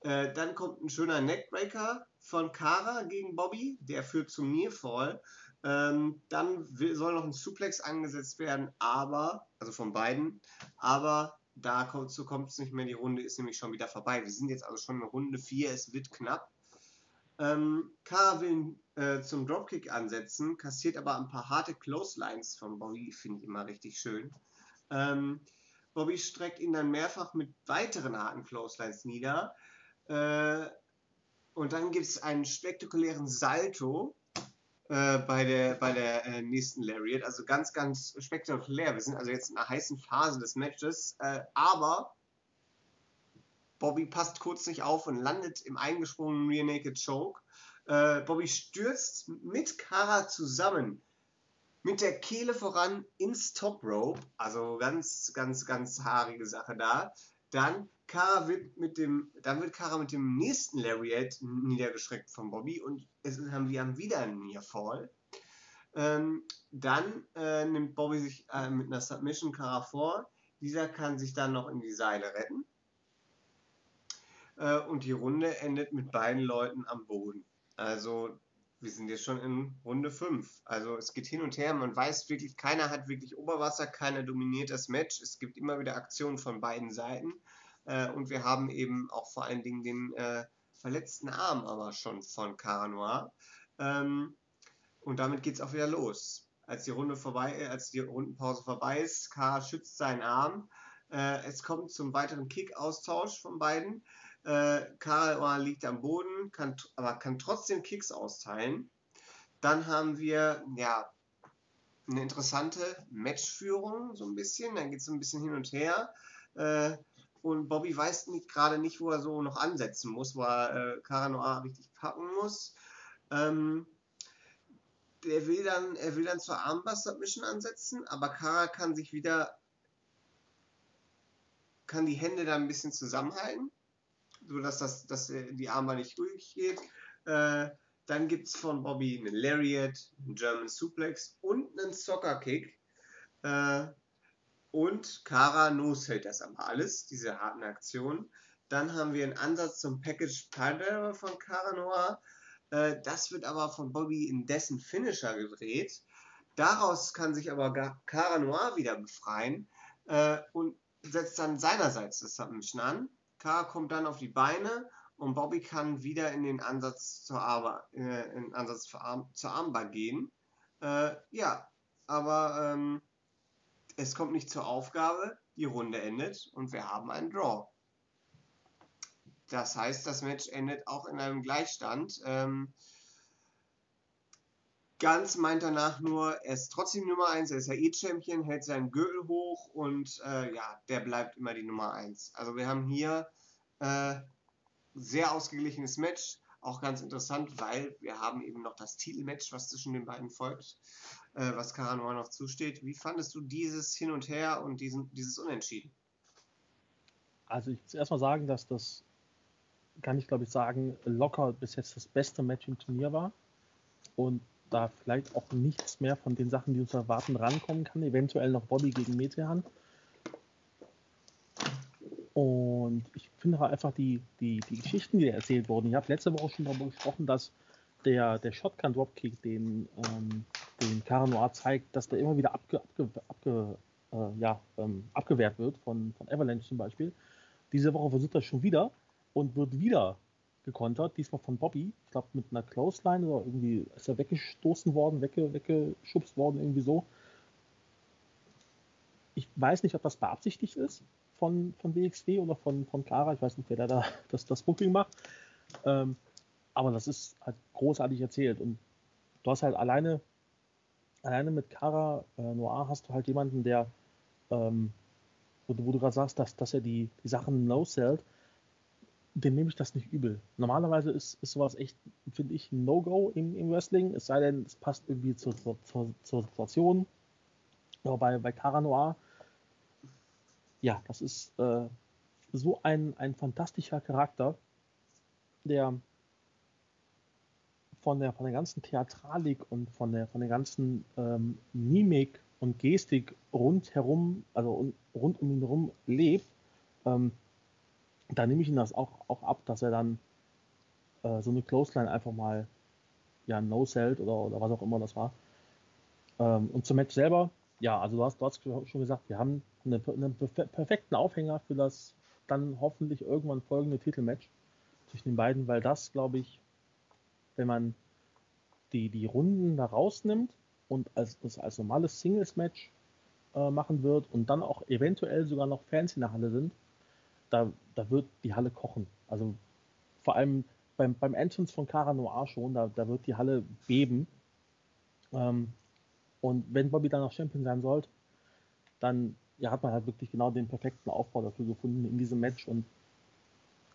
S2: äh, dann kommt ein schöner Neckbreaker von Kara gegen Bobby, der führt zum Nearfall. Ähm, dann will, soll noch ein Suplex angesetzt werden, aber, also von beiden, aber dazu kommt es nicht mehr, die Runde ist nämlich schon wieder vorbei. Wir sind jetzt also schon in Runde 4, es wird knapp. Ähm, Kara will äh, zum Dropkick ansetzen, kassiert aber ein paar harte Clotheslines von Bobby, finde ich immer richtig schön. Ähm, Bobby streckt ihn dann mehrfach mit weiteren harten Clotheslines nieder. Äh, und dann gibt es einen spektakulären Salto äh, bei der, bei der äh, nächsten Lariat. Also ganz, ganz spektakulär. Wir sind also jetzt in einer heißen Phase des Matches. Äh, aber Bobby passt kurz nicht auf und landet im eingesprungenen Rear Naked Choke. Äh, Bobby stürzt mit Kara zusammen mit der Kehle voran ins Top Rope. Also ganz, ganz, ganz haarige Sache da. Dann Kara wird mit dem, dann wird Kara mit dem nächsten Lariat niedergeschreckt von Bobby und es haben wir haben wieder einen Nearfall. Ähm, dann äh, nimmt Bobby sich äh, mit einer Submission Kara vor. Dieser kann sich dann noch in die Seile retten. Äh, und die Runde endet mit beiden Leuten am Boden. Also wir sind jetzt schon in Runde 5. Also es geht hin und her, man weiß wirklich, keiner hat wirklich Oberwasser, keiner dominiert das Match. Es gibt immer wieder Aktionen von beiden Seiten. Äh, und wir haben eben auch vor allen Dingen den äh, verletzten Arm aber schon von Cara Noir. Ähm, und damit geht es auch wieder los. Als die Runde vorbei, äh, als die Rundenpause vorbei ist, Cara schützt seinen Arm. Äh, es kommt zum weiteren Kick-Austausch von beiden. Äh, Karl liegt am Boden, kann, aber kann trotzdem Kicks austeilen. Dann haben wir ja eine interessante Matchführung, so ein bisschen. Dann geht es ein bisschen hin und her. Äh, und Bobby weiß gerade nicht, wo er so noch ansetzen muss, wo er äh, Noir richtig packen muss. Ähm, der will dann, er will dann zur Armbar Submission ansetzen, aber Kara kann sich wieder, kann die Hände da ein bisschen zusammenhalten sodass das, dass die Armbar nicht durchgeht. Äh, dann gibt es von Bobby einen Lariat, einen German Suplex und einen Soccer Kick. Äh, und Kara no-hält das aber alles, diese harten Aktionen. Dann haben wir einen Ansatz zum Package Piledriver von Kara Noir. Äh, das wird aber von Bobby in dessen Finisher gedreht. Daraus kann sich aber Kara Noir wieder befreien äh, und setzt dann seinerseits das Submission an. K kommt dann auf die Beine und Bobby kann wieder in den Ansatz zur, Arm, äh, in Ansatz Arm, zur Armbar gehen. Äh, ja, aber ähm, es kommt nicht zur Aufgabe, die Runde endet und wir haben einen Draw. Das heißt, das Match endet auch in einem Gleichstand. Ähm, Ganz meint danach nur, er ist trotzdem Nummer 1, er ist ja E-Champion, hält seinen Gürtel hoch und äh, ja, der bleibt immer die Nummer 1. Also wir haben hier äh, sehr ausgeglichenes Match, auch ganz interessant, weil wir haben eben noch das Titelmatch, was zwischen den beiden folgt, äh, was Karanoa noch zusteht. Wie fandest du dieses Hin und Her und diesen, dieses Unentschieden?
S3: Also ich muss erstmal sagen, dass das, kann ich glaube ich sagen, locker bis jetzt das beste Match im Turnier war. Und da vielleicht auch nichts mehr von den Sachen, die uns erwarten, rankommen kann. Eventuell noch Bobby gegen Metehan. Und ich finde einfach die, die, die Geschichten, die erzählt wurden. Ich habe letzte Woche schon darüber gesprochen, dass der, der Shotgun Dropkick, den, ähm, den Cara zeigt, dass der immer wieder abge, abge, abge, äh, ja, ähm, abgewehrt wird von, von Avalanche zum Beispiel. Diese Woche versucht er schon wieder und wird wieder gekontert, diesmal von Bobby. Ich glaube mit einer Clothesline oder irgendwie ist er weggestoßen worden, wegge, weggeschubst worden, irgendwie so. Ich weiß nicht, ob das beabsichtigt ist von, von WXW oder von, von Clara. Ich weiß nicht, wer da das, das Booking macht. Ähm, aber das ist halt großartig erzählt. Und du hast halt alleine, alleine mit Cara äh, Noir hast du halt jemanden, der, ähm, wo, du, du gerade sagst, dass, dass er die, die Sachen no-sellt dem nehme ich das nicht übel. Normalerweise ist, ist sowas echt, finde ich, ein No-Go im, im Wrestling, es sei denn, es passt irgendwie zur, zur, zur Situation. Aber bei, bei Cara Noir, ja, das ist äh, so ein, ein fantastischer Charakter, der von der, von der ganzen Theatralik und von der, von der ganzen ähm, Mimik und Gestik rundherum, also rund um ihn herum lebt. Ähm, da nehme ich ihn das auch, auch ab, dass er dann äh, so eine Clothesline einfach mal ja, no-sellt oder, oder was auch immer das war. Ähm, und zum Match selber, ja, also du hast, du hast schon gesagt, wir haben einen eine perfekten Aufhänger für das dann hoffentlich irgendwann folgende Titelmatch zwischen den beiden, weil das, glaube ich, wenn man die, die Runden da rausnimmt und als, das als normales Singles-Match äh, machen wird und dann auch eventuell sogar noch Fans in der Halle sind, da, da wird die Halle kochen. Also vor allem beim, beim Entrance von Cara Noir schon, da, da wird die Halle beben. Ähm, und wenn Bobby dann noch Champion sein sollte, dann ja, hat man halt wirklich genau den perfekten Aufbau dafür gefunden in diesem Match. Und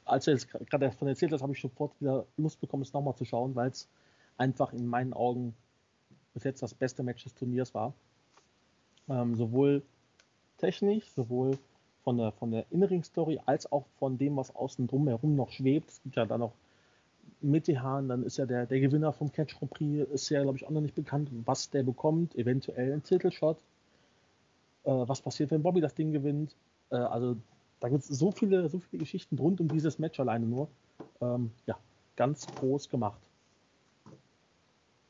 S3: als du jetzt gerade davon erzählt hast, habe ich sofort wieder Lust bekommen, es nochmal zu schauen, weil es einfach in meinen Augen bis jetzt das beste Match des Turniers war. Ähm, sowohl technisch, sowohl von der, von der Innering-Story als auch von dem, was außen drum herum noch schwebt. Es gibt ja dann noch Mittehan, dann ist ja der, der Gewinner vom Catch Grand Prix, ist ja, glaube ich, auch noch nicht bekannt, was der bekommt, eventuell ein Titelshot. Äh, was passiert, wenn Bobby das Ding gewinnt? Äh, also da gibt es so viele, so viele Geschichten rund um dieses Match alleine nur. Ähm, ja, ganz groß gemacht.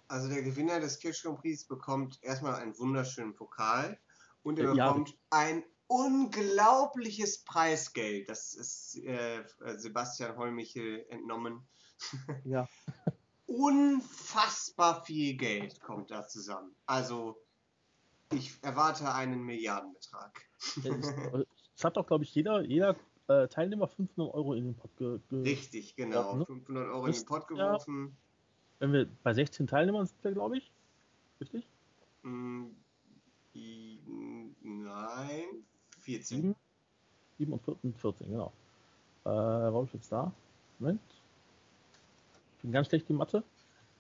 S2: Also der Gewinner des Catch Grand Prix bekommt erstmal einen wunderschönen Pokal und er ja, bekommt ein unglaubliches Preisgeld. Das ist äh, Sebastian Holmichel entnommen.
S3: Ja.
S2: Unfassbar viel Geld kommt da zusammen. Also, ich erwarte einen Milliardenbetrag.
S3: Es hat doch, glaube ich, jeder, jeder äh, Teilnehmer 500 Euro in den Pot
S2: geworfen. Richtig, genau. Ne? 500 Euro in den Pot geworfen. Ja,
S3: wenn wir bei 16 Teilnehmern sind, glaube ich. Richtig?
S2: Mm, nein, 14.
S3: 7 und 14, 14 genau. Äh, warum ist jetzt da? Moment. Ich bin ganz schlecht in Mathe.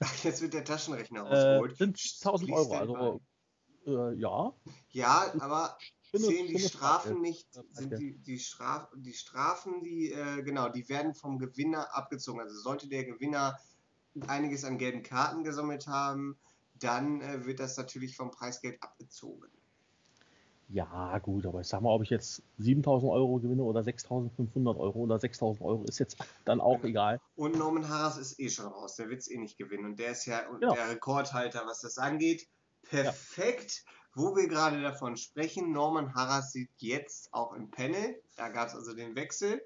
S2: Jetzt wird der Taschenrechner
S3: rausgeholt. Äh, sind 1000 Euro, also äh, ja.
S2: Ja, aber schöne, zählen die Strafen Frage. nicht, sind okay. die, die, Straf, die Strafen, die, äh, genau, die werden vom Gewinner abgezogen. Also sollte der Gewinner einiges an gelben Karten gesammelt haben, dann äh, wird das natürlich vom Preisgeld abgezogen.
S3: Ja, gut, aber ich sag mal, ob ich jetzt 7000 Euro gewinne oder 6500 Euro oder 6000 Euro, ist jetzt dann auch egal.
S2: Und Norman Harras ist eh schon raus, der wird es eh nicht gewinnen. Und der ist ja genau. der Rekordhalter, was das angeht. Perfekt. Ja. Wo wir gerade davon sprechen, Norman Harras sieht jetzt auch im Panel, da gab es also den Wechsel,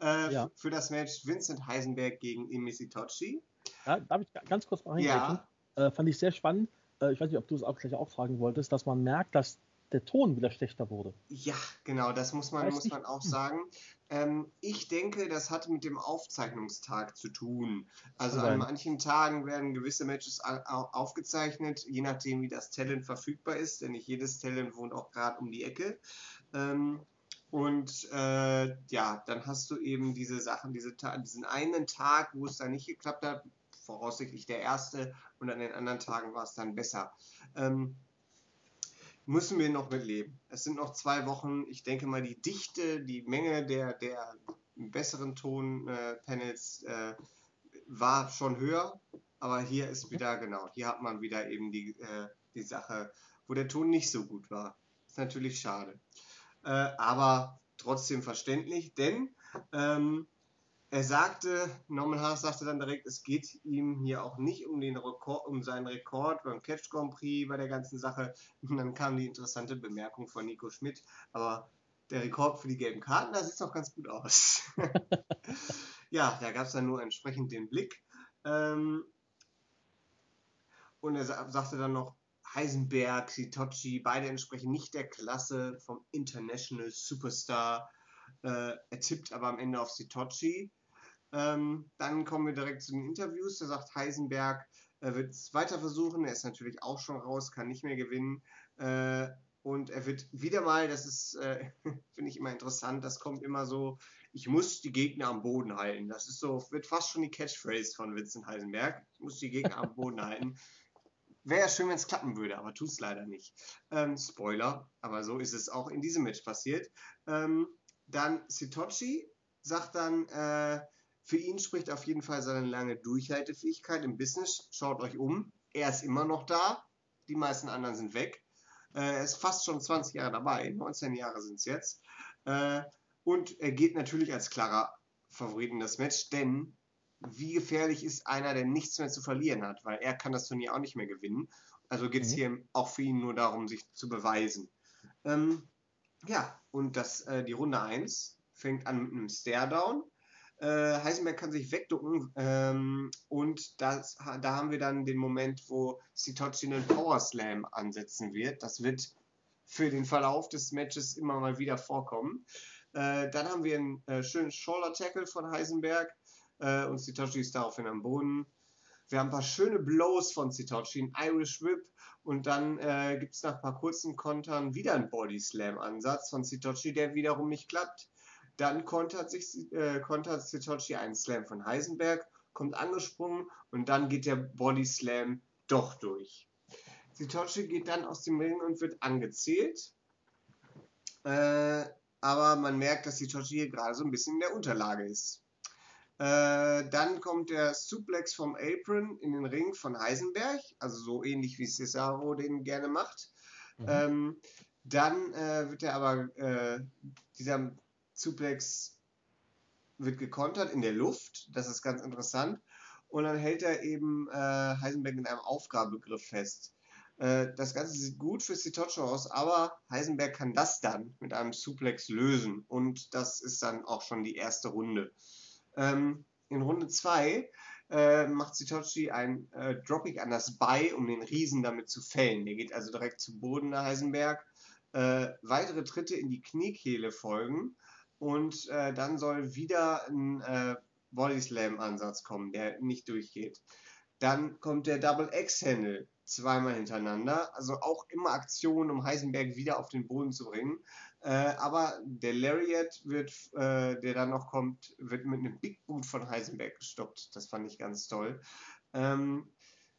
S2: äh, ja. für das Match Vincent Heisenberg gegen Imisi Tochi.
S3: Ja, darf ich ganz kurz mal? Ja. Äh, fand ich sehr spannend. Äh, ich weiß nicht, ob du es auch gleich auch fragen wolltest, dass man merkt, dass der Ton wieder schlechter wurde.
S2: Ja, genau, das muss man, muss man auch sagen. Ähm, ich denke, das hat mit dem Aufzeichnungstag zu tun. Also an manchen Tagen werden gewisse Matches aufgezeichnet, je nachdem, wie das Talent verfügbar ist, denn nicht jedes Talent wohnt auch gerade um die Ecke. Ähm, und äh, ja, dann hast du eben diese Sachen, diese diesen einen Tag, wo es da nicht geklappt hat, voraussichtlich der erste, und an den anderen Tagen war es dann besser. Ähm, müssen wir noch mitleben. Es sind noch zwei Wochen. Ich denke mal, die Dichte, die Menge der, der besseren Tonpanels äh, war schon höher. Aber hier ist wieder, genau, hier hat man wieder eben die, äh, die Sache, wo der Ton nicht so gut war. Ist natürlich schade. Äh, aber trotzdem verständlich, denn ähm, er sagte, Norman Haas sagte dann direkt, es geht ihm hier auch nicht um, den Rekord, um seinen Rekord beim Catch Grand Prix bei der ganzen Sache. Und dann kam die interessante Bemerkung von Nico Schmidt, aber der Rekord für die gelben Karten, da sieht es doch ganz gut aus. ja, da gab es dann nur entsprechend den Blick. Ähm, und er sagte dann noch, Heisenberg, Sitochi, beide entsprechen nicht der Klasse vom International Superstar. Äh, er tippt aber am Ende auf Sitochi. Ähm, dann kommen wir direkt zu den Interviews. Da sagt Heisenberg, er wird es weiter versuchen. Er ist natürlich auch schon raus, kann nicht mehr gewinnen. Äh, und er wird wieder mal, das ist, äh, finde ich immer interessant, das kommt immer so, ich muss die Gegner am Boden halten. Das ist so, wird fast schon die Catchphrase von Vincent Heisenberg. Ich muss die Gegner am Boden halten. Wäre ja schön, wenn es klappen würde, aber tut es leider nicht. Ähm, Spoiler, aber so ist es auch in diesem Match passiert. Ähm, dann Sitochi sagt dann, äh, für ihn spricht auf jeden Fall seine lange Durchhaltefähigkeit im Business. Schaut euch um. Er ist immer noch da. Die meisten anderen sind weg. Äh, er ist fast schon 20 Jahre dabei. 19 Jahre sind es jetzt. Äh, und er geht natürlich als klarer Favorit in das Match, denn wie gefährlich ist einer, der nichts mehr zu verlieren hat, weil er kann das Turnier auch nicht mehr gewinnen. Also geht es mhm. hier auch für ihn nur darum, sich zu beweisen. Ähm, ja, und das, äh, die Runde 1 fängt an mit einem Stare-Down. Äh, Heisenberg kann sich wegducken ähm, und das, da haben wir dann den Moment, wo Sitochi einen Power Slam ansetzen wird. Das wird für den Verlauf des Matches immer mal wieder vorkommen. Äh, dann haben wir einen äh, schönen Shoulder Tackle von Heisenberg äh, und Sitochi ist daraufhin am Boden. Wir haben ein paar schöne Blows von Sitochi, ein Irish Whip und dann äh, gibt es nach ein paar kurzen Kontern wieder einen Body Slam Ansatz von Sitochi, der wiederum nicht klappt. Dann kontert, sich, äh, kontert Sitochi einen Slam von Heisenberg, kommt angesprungen und dann geht der Body Slam doch durch. Sitochi geht dann aus dem Ring und wird angezählt. Äh, aber man merkt, dass Sitochi hier gerade so ein bisschen in der Unterlage ist. Äh, dann kommt der Suplex vom Apron in den Ring von Heisenberg, also so ähnlich wie Cesaro den gerne macht. Mhm. Ähm, dann äh, wird er aber, äh, dieser Suplex wird gekontert in der Luft, das ist ganz interessant. Und dann hält er eben äh, Heisenberg in einem Aufgabegriff fest. Äh, das Ganze sieht gut für Sitocho aus, aber Heisenberg kann das dann mit einem Suplex lösen. Und das ist dann auch schon die erste Runde. Ähm, in Runde 2 äh, macht Sitochi ein äh, Dropkick an das Bein, um den Riesen damit zu fällen. Der geht also direkt zu Boden, der Heisenberg. Äh, weitere Tritte in die Kniekehle folgen und äh, dann soll wieder ein äh, Body Slam Ansatz kommen, der nicht durchgeht. Dann kommt der Double X-Handle zweimal hintereinander, also auch immer Aktionen, um Heisenberg wieder auf den Boden zu bringen. Äh, aber der Lariat wird, äh, der dann noch kommt, wird mit einem Big Boot von Heisenberg gestoppt. Das fand ich ganz toll. Ähm,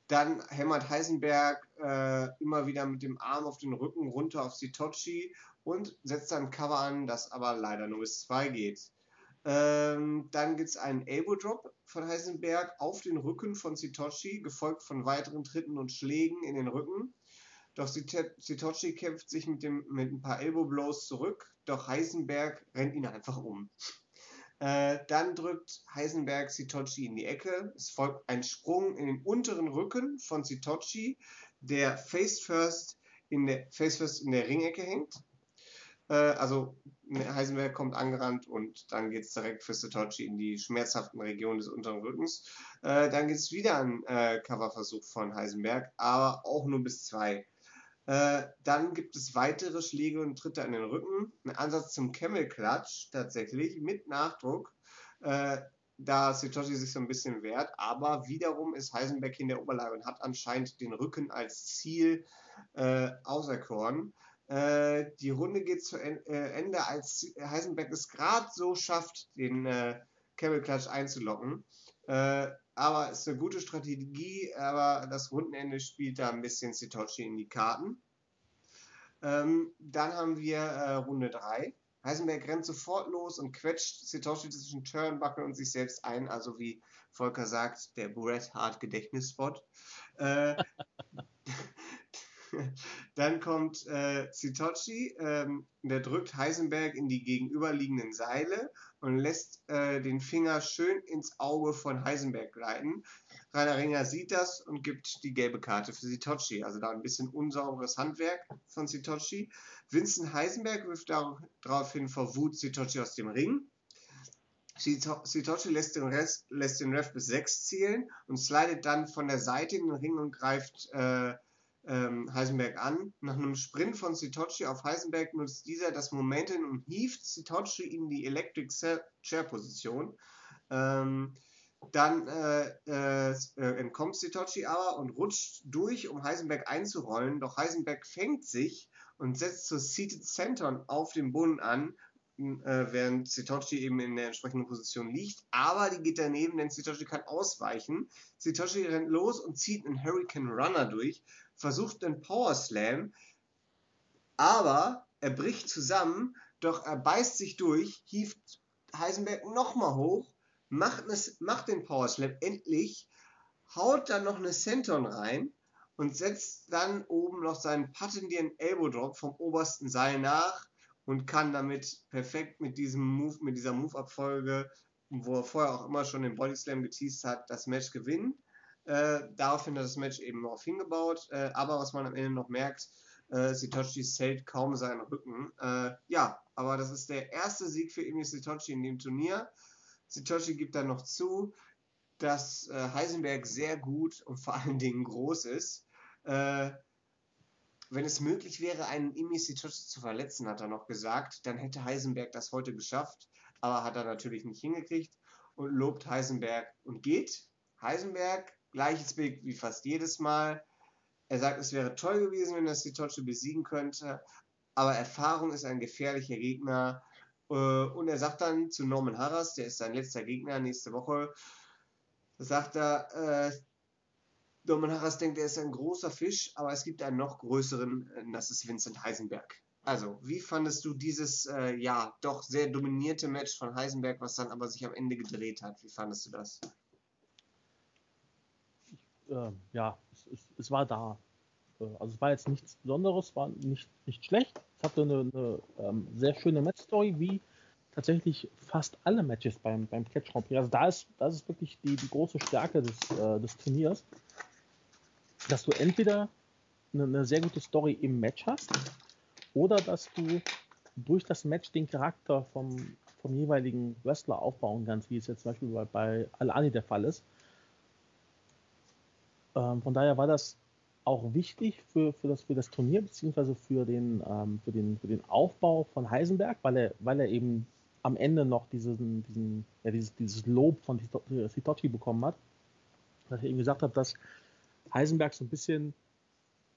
S2: dann hämmert Heisenberg äh, immer wieder mit dem Arm auf den Rücken runter auf Sitochi und setzt dann Cover an, das aber leider nur bis 2 geht. Ähm, dann gibt es einen Elbow Drop von Heisenberg auf den Rücken von Sitochi, gefolgt von weiteren Tritten und Schlägen in den Rücken. Doch Sitochi kämpft sich mit, dem, mit ein paar Elbow Blows zurück, doch Heisenberg rennt ihn einfach um. Äh, dann drückt Heisenberg Sitochi in die Ecke. Es folgt ein Sprung in den unteren Rücken von Sitochi, der face first in der, face first in der Ringecke hängt. Äh, also Heisenberg kommt angerannt und dann geht es direkt für Satoshi in die schmerzhaften Regionen des unteren Rückens. Äh, dann gibt es wieder einen äh, Coverversuch von Heisenberg, aber auch nur bis zwei. Äh, dann gibt es weitere Schläge und Tritte an den Rücken. Ein Ansatz zum Camel Clutch tatsächlich mit Nachdruck. Äh, da Sitoshi sich so ein bisschen wehrt, aber wiederum ist Heisenberg in der Oberlage und hat anscheinend den Rücken als Ziel äh, auserkoren. Äh, die Runde geht zu en äh, Ende, als Heisenberg es gerade so schafft, den äh, Camel Clutch einzulocken. Äh, aber es ist eine gute Strategie, aber das Rundenende spielt da ein bisschen Sitochi in die Karten. Ähm, dann haben wir äh, Runde 3. Heisenberg rennt sofort los und quetscht Sitoshi zwischen Turnbuckle und sich selbst ein, also wie Volker sagt, der Bret Hart Gedächtnisspot. Äh, Dann kommt äh, Sitochi, ähm, der drückt Heisenberg in die gegenüberliegenden Seile und lässt äh, den Finger schön ins Auge von Heisenberg gleiten. Rainer Ringer sieht das und gibt die gelbe Karte für Sitochi. Also da ein bisschen unsauberes Handwerk von Sitochi. Vincent Heisenberg wirft daraufhin vor Wut Sitochi aus dem Ring. Sitochi lässt den, Rest, lässt den Ref bis 6 zählen und slidet dann von der Seite in den Ring und greift äh, ähm, Heisenberg an. Nach einem Sprint von Sitochi auf Heisenberg nutzt dieser das Momentum und hieft Sitochi in die Electric Chair Position. Ähm, dann äh, äh, entkommt Sitochi aber und rutscht durch, um Heisenberg einzurollen. Doch Heisenberg fängt sich und setzt zur Seated Centon auf dem Boden an, äh, während Sitochi eben in der entsprechenden Position liegt. Aber die geht daneben, denn Sitochi kann ausweichen. Sitochi rennt los und zieht einen Hurricane Runner durch, versucht einen Power Slam, aber er bricht zusammen, doch er beißt sich durch, hieft Heisenberg nochmal hoch, macht, ne, macht den Power Slam endlich, haut dann noch eine Senton rein und setzt dann oben noch seinen patentierten Elbow Drop vom obersten Seil nach und kann damit perfekt mit diesem Move, mit dieser Move-Abfolge, wo er vorher auch immer schon den Body Slam geteased hat, das Match gewinnen. Äh, daraufhin hat das Match eben noch hingebaut, äh, aber was man am Ende noch merkt, äh, Sitochi zählt kaum seinen Rücken. Äh, ja, aber das ist der erste Sieg für Emi Sitochi in dem Turnier. Sitochi gibt dann noch zu, dass äh, Heisenberg sehr gut und vor allen Dingen groß ist. Wenn es möglich wäre, einen Imi Sitochi zu verletzen, hat er noch gesagt, dann hätte Heisenberg das heute geschafft, aber hat er natürlich nicht hingekriegt und lobt Heisenberg und geht. Heisenberg, gleiches Bild wie fast jedes Mal. Er sagt, es wäre toll gewesen, wenn er Sitochi besiegen könnte, aber Erfahrung ist ein gefährlicher Gegner. Äh, und er sagt dann zu Norman Harras, der ist sein letzter Gegner nächste Woche, sagt er, äh, Norman Harras denkt, er ist ein großer Fisch, aber es gibt einen noch größeren, äh, das ist Vincent Heisenberg. Also, wie fandest du dieses, äh, ja, doch sehr dominierte Match von Heisenberg, was dann aber sich am Ende gedreht hat? Wie fandest du das?
S3: Äh, ja, es, es, es, war da. Äh, also es war jetzt nichts Besonderes, war nicht, nicht schlecht. Es hatte eine, eine ähm, sehr schöne Match-Story, wie tatsächlich fast alle Matches beim, beim Catch Grand. Also da ist, das ist wirklich die, die große Stärke des, äh, des Turniers, dass du entweder eine, eine, sehr gute Story im Match hast oder dass du durch das Match den Charakter vom, vom jeweiligen Wrestler aufbauen kannst, wie es jetzt zum Beispiel bei, bei Alani der Fall ist. Ähm, von daher war das auch wichtig für, für, das, für das Turnier, beziehungsweise für den, ähm, für, den, für den Aufbau von Heisenberg, weil er, weil er eben am Ende noch diesen, diesen, ja, dieses, dieses Lob von Hitochi bekommen hat. Dass er ihm gesagt hat, dass Heisenberg so ein bisschen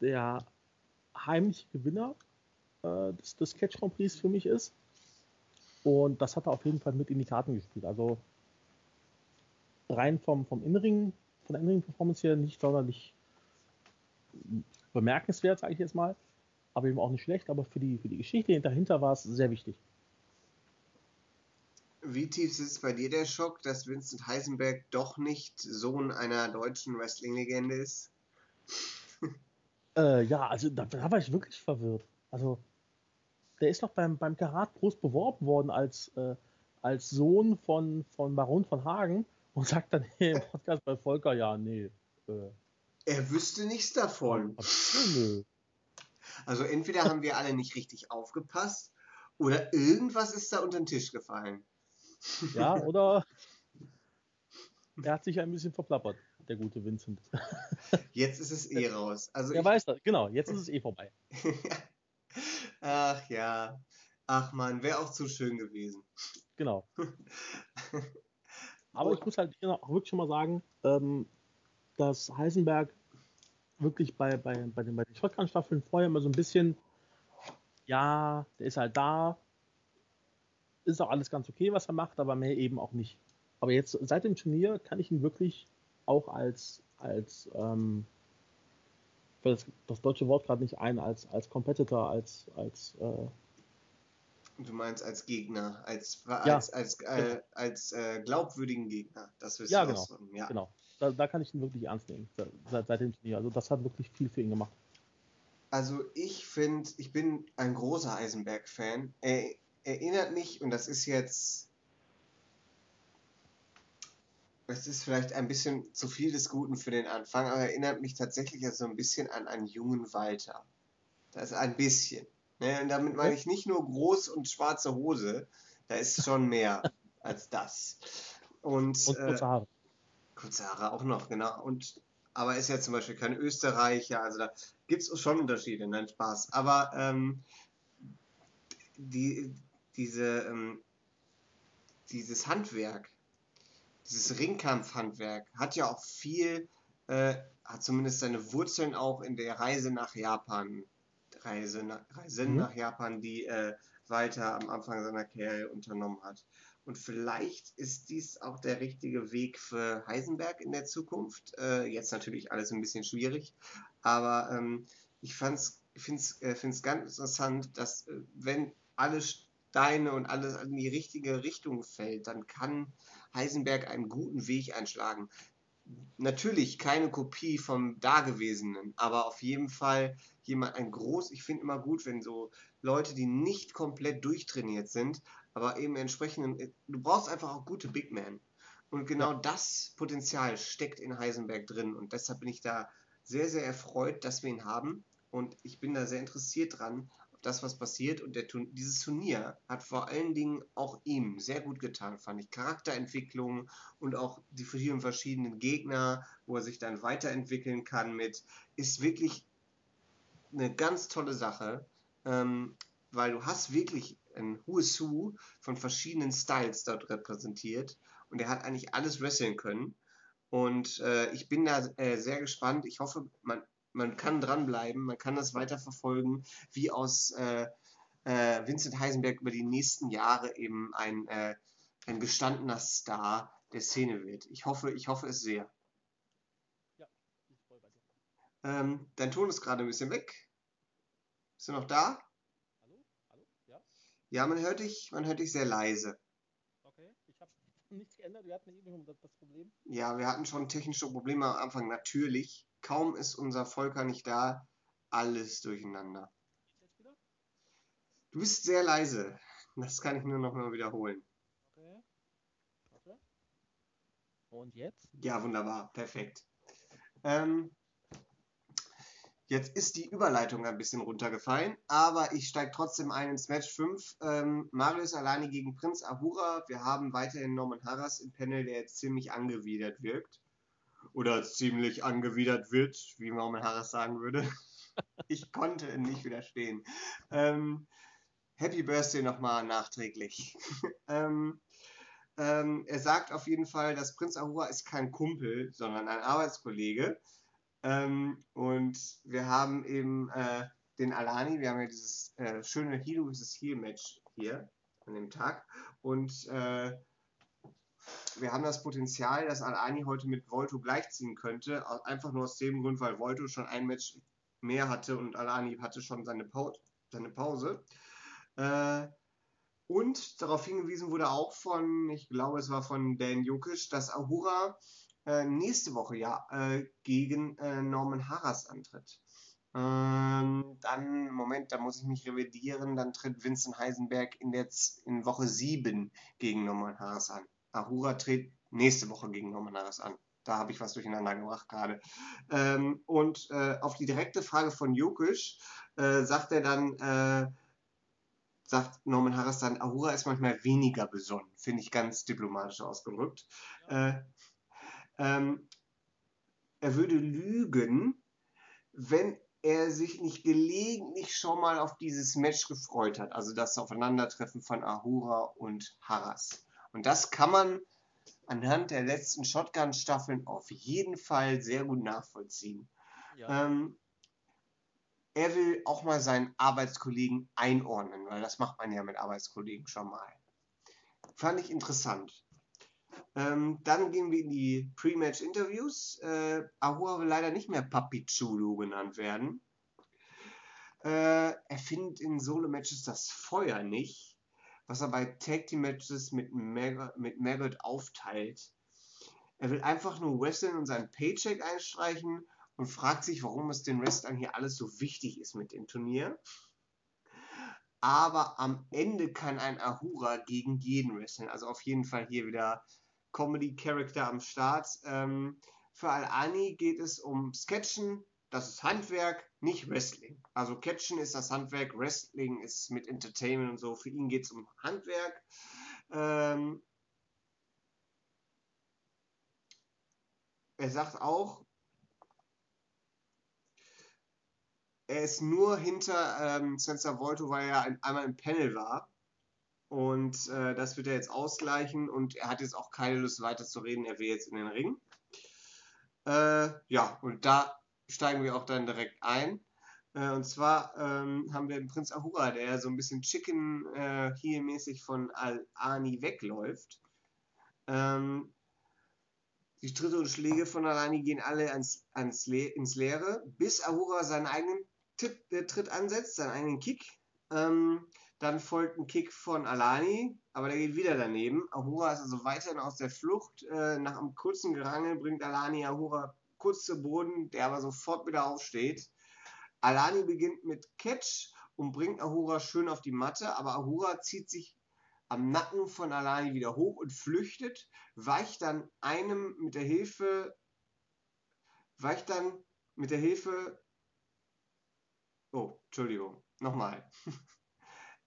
S3: der heimliche Gewinner äh, des, des Catch Grand Prix für mich ist. Und das hat er auf jeden Fall mit in die Karten gespielt. Also rein vom, vom Innenring, von der Innenring-Performance her nicht sonderlich bemerkenswert, sage ich jetzt mal. Aber eben auch nicht schlecht. Aber für die, für die Geschichte dahinter war es sehr wichtig.
S2: Wie tief sitzt bei dir der Schock, dass Vincent Heisenberg doch nicht Sohn einer deutschen Wrestling-Legende ist?
S3: äh, ja, also da, da, war ich wirklich verwirrt. Also, der ist doch beim, beim Karat groß beworben worden als, äh, als Sohn von, von Baron von Hagen und sagt dann hey, im Podcast bei Volker, ja, nee. Äh,
S2: er wüsste nichts davon. Also entweder haben wir alle nicht richtig aufgepasst oder irgendwas ist da unter den Tisch gefallen.
S3: Ja, oder er hat sich ein bisschen verplappert. der gute Vincent.
S2: Jetzt ist es eh raus. Also
S3: er weiß das, genau, jetzt ist es eh vorbei.
S2: Ach ja. Ach man, wäre auch zu schön gewesen.
S3: Genau. Aber ich muss halt hier auch wirklich schon mal sagen, ähm, dass Heisenberg wirklich bei, bei, bei den, bei den Shotgun-Staffeln vorher immer so ein bisschen, ja, der ist halt da, ist auch alles ganz okay, was er macht, aber mehr eben auch nicht. Aber jetzt seit dem Turnier kann ich ihn wirklich auch als, als ähm, das, das deutsche Wort gerade nicht ein, als, als Competitor, als, als äh,
S2: Du meinst als Gegner, als,
S3: Ja,
S2: als, als, äh, als äh, glaubwürdigen Gegner. Das wirst
S3: Ja,
S2: du
S3: genau.
S2: ausdrücken. Ja.
S3: genau. Da, da kann ich ihn wirklich ernst nehmen, seit, seit dem Turnier. Also das hat wirklich viel für ihn gemacht.
S2: Also ich finde, ich bin ein großer Eisenberg-Fan. Er erinnert mich, und das ist jetzt, es ist vielleicht ein bisschen zu viel des Guten für den Anfang, aber erinnert mich tatsächlich so ein bisschen an einen jungen Walter. Das ist ein bisschen. Ne? Und damit meine ich nicht nur groß und schwarze Hose, da ist schon mehr als das. Und,
S3: Und
S2: äh,
S3: kurze Haare.
S2: Kurze Haare auch noch, genau. Und, aber ist ja zum Beispiel kein Österreicher, also da gibt es schon Unterschiede, nein, Spaß. Aber ähm, die, diese, ähm, dieses Handwerk, dieses Ringkampfhandwerk hat ja auch viel, äh, hat zumindest seine Wurzeln auch in der Reise nach Japan. Reise, nach, Reisen
S3: Mhm.
S2: nach Japan, die äh, Walter am Anfang seiner Karriere unternommen hat. Und vielleicht ist dies auch der richtige Weg für Heisenberg in der Zukunft. Äh, jetzt natürlich alles ein bisschen schwierig, aber ähm, ich finde es äh, find's ganz interessant, dass äh, wenn alle Steine und alles in die richtige Richtung fällt, dann kann Heisenberg einen guten Weg einschlagen. Natürlich keine Kopie vom Dagewesenen, aber auf jeden Fall jemand ein groß. Ich finde immer gut, wenn so Leute, die nicht komplett durchtrainiert sind, aber eben entsprechenden. Du brauchst einfach auch gute Big Men. Und genau das Potenzial steckt in Heisenberg drin. Und deshalb bin ich da sehr, sehr erfreut, dass wir ihn haben. Und ich bin da sehr interessiert dran, das, was passiert. Und der, dieses Turnier hat vor allen Dingen auch ihm sehr gut getan, fand ich. Charakterentwicklung und auch die vielen verschiedenen Gegner, wo er sich dann weiterentwickeln kann mit, ist wirklich eine ganz tolle Sache, ähm, weil du hast wirklich ein is Who von verschiedenen Styles dort repräsentiert und er hat eigentlich alles wresteln können und äh, ich bin da äh, sehr gespannt. Ich hoffe, man, man kann dranbleiben, man kann das weiterverfolgen, wie aus äh, äh, Vincent Heisenberg über die nächsten Jahre eben ein, äh, ein gestandener Star der Szene wird. Ich hoffe, ich hoffe es sehr. Ähm, dein Ton ist gerade ein bisschen weg. Bist du noch da?
S3: Hallo? Hallo? Ja?
S2: Ja, man hört dich, man hört dich sehr leise.
S3: Okay. Ich habe nichts geändert. Wir hatten eben das, das Problem.
S2: Ja, wir hatten schon technische Probleme am Anfang, natürlich. Kaum ist unser Volker nicht da, alles durcheinander. Du bist sehr leise. Das kann ich nur noch mal wiederholen.
S3: Okay. Und jetzt?
S2: Ja, wunderbar, perfekt. Ähm, jetzt ist die Überleitung ein bisschen runtergefallen, aber ich steige trotzdem ein ins Match 5. Ähm, Marius Alani gegen Prinz Ahura. Wir haben weiterhin Norman Harras im Panel, der jetzt ziemlich angewidert wirkt. Oder ziemlich angewidert wird, wie Norman Harras sagen würde. ich konnte nicht widerstehen. Ähm, Happy Birthday nochmal nachträglich. ähm, ähm, er sagt auf jeden Fall, dass Prinz Ahura ist kein Kumpel, sondern ein Arbeitskollege. Ähm, und wir haben eben äh, den Alani, wir haben ja dieses äh, schöne Heel vs. Heel Match hier an dem Tag. Und äh, wir haben das Potenzial, dass Alani heute mit Volto gleichziehen könnte. Einfach nur aus dem Grund, weil Volto schon ein Match mehr hatte und Alani hatte schon seine, Pau seine Pause. Äh, und darauf hingewiesen wurde auch von, ich glaube, es war von Dan Jokic, dass Ahura äh, nächste Woche ja äh, gegen äh, Norman Harras antritt. Ähm, dann, Moment, da muss ich mich revidieren, dann tritt Vincent Heisenberg in, der, in Woche 7 gegen Norman Harras an. Ahura tritt nächste Woche gegen Norman Harras an. Da habe ich was durcheinander gebracht gerade. Ähm, und äh, auf die direkte Frage von Jokic äh, sagt er dann, äh, sagt Norman Harras dann, Ahura ist manchmal weniger besonnen. Finde ich ganz diplomatisch ausgedrückt. Äh, ähm, er würde lügen, wenn er sich nicht gelegentlich schon mal auf dieses Match gefreut hat. Also das Aufeinandertreffen von Ahura und Haras. Und das kann man anhand der letzten Shotgun-Staffeln auf jeden Fall sehr gut nachvollziehen. Ja. Ähm, er will auch mal seinen Arbeitskollegen einordnen, weil das macht man ja mit Arbeitskollegen schon mal. Fand ich interessant. Ähm, dann gehen wir in die Pre-Match-Interviews. Äh, Ahura will leider nicht mehr Papi Chulo genannt werden. Äh, er findet in Solo-Matches das Feuer nicht, was er bei Tag Team-Matches mit, Mag mit Maggot aufteilt. Er will einfach nur wresteln und seinen Paycheck einstreichen und fragt sich, warum es den Wrestlern hier alles so wichtig ist mit dem Turnier. Aber am Ende kann ein Ahura gegen jeden wresteln. Also auf jeden Fall hier wieder Comedy-Character am Start. Ähm, für Al-Ani geht es um Sketchen, das ist Handwerk, nicht Wrestling. Also Catchen ist das Handwerk, Wrestling ist mit Entertainment und so. Für ihn geht es um Handwerk. Ähm, er sagt auch, er ist nur hinter ähm, Sensor Volto, weil er ein, einmal im Panel war. Und äh, das wird er jetzt ausgleichen und er hat jetzt auch keine Lust weiter zu reden. Er will jetzt in den Ring. Äh, ja, und da steigen wir auch dann direkt ein. Äh, und zwar ähm, haben wir den Prinz Ahura, der so ein bisschen Chicken äh, Heel-mäßig von Al-Ani wegläuft. Ähm, die Tritte und Schläge von Al-Ani gehen alle ans, ans Le ins Leere, bis Ahura seinen eigenen Tipp, äh, Tritt ansetzt, seinen eigenen Kick. Ähm, dann folgt ein Kick von Alani, aber der geht wieder daneben. Ahura ist also weiterhin aus der Flucht. Äh, nach einem kurzen Gerangel bringt Alani Ahura kurz zu Boden, der aber sofort wieder aufsteht. Alani beginnt mit Catch und bringt Ahura schön auf die Matte, aber Ahura zieht sich am Nacken von Alani wieder hoch und flüchtet, weicht dann einem mit der Hilfe, weicht dann mit der Hilfe, oh, Entschuldigung, nochmal.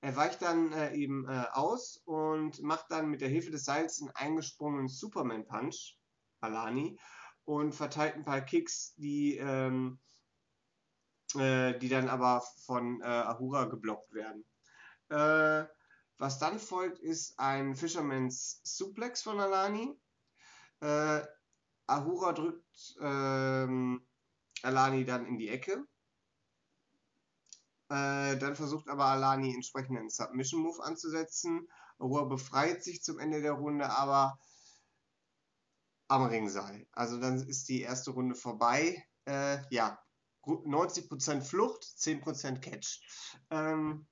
S2: Er weicht dann äh, eben äh, aus und macht dann mit der Hilfe des Seils einen eingesprungenen Superman-Punch, Alani, und verteilt ein paar Kicks, die, ähm, äh, die dann aber von äh, Ahura geblockt werden. Äh, was dann folgt, ist ein Fisherman's Suplex von Alani. Äh, Ahura drückt ähm, Alani dann in die Ecke äh, dann versucht aber Alani entsprechend einen Submission Move anzusetzen. Aurora befreit sich zum Ende der Runde, aber am Ringseil. Also dann ist die erste Runde vorbei. Äh, ja, 90% Flucht, 10% Catch. Ähm,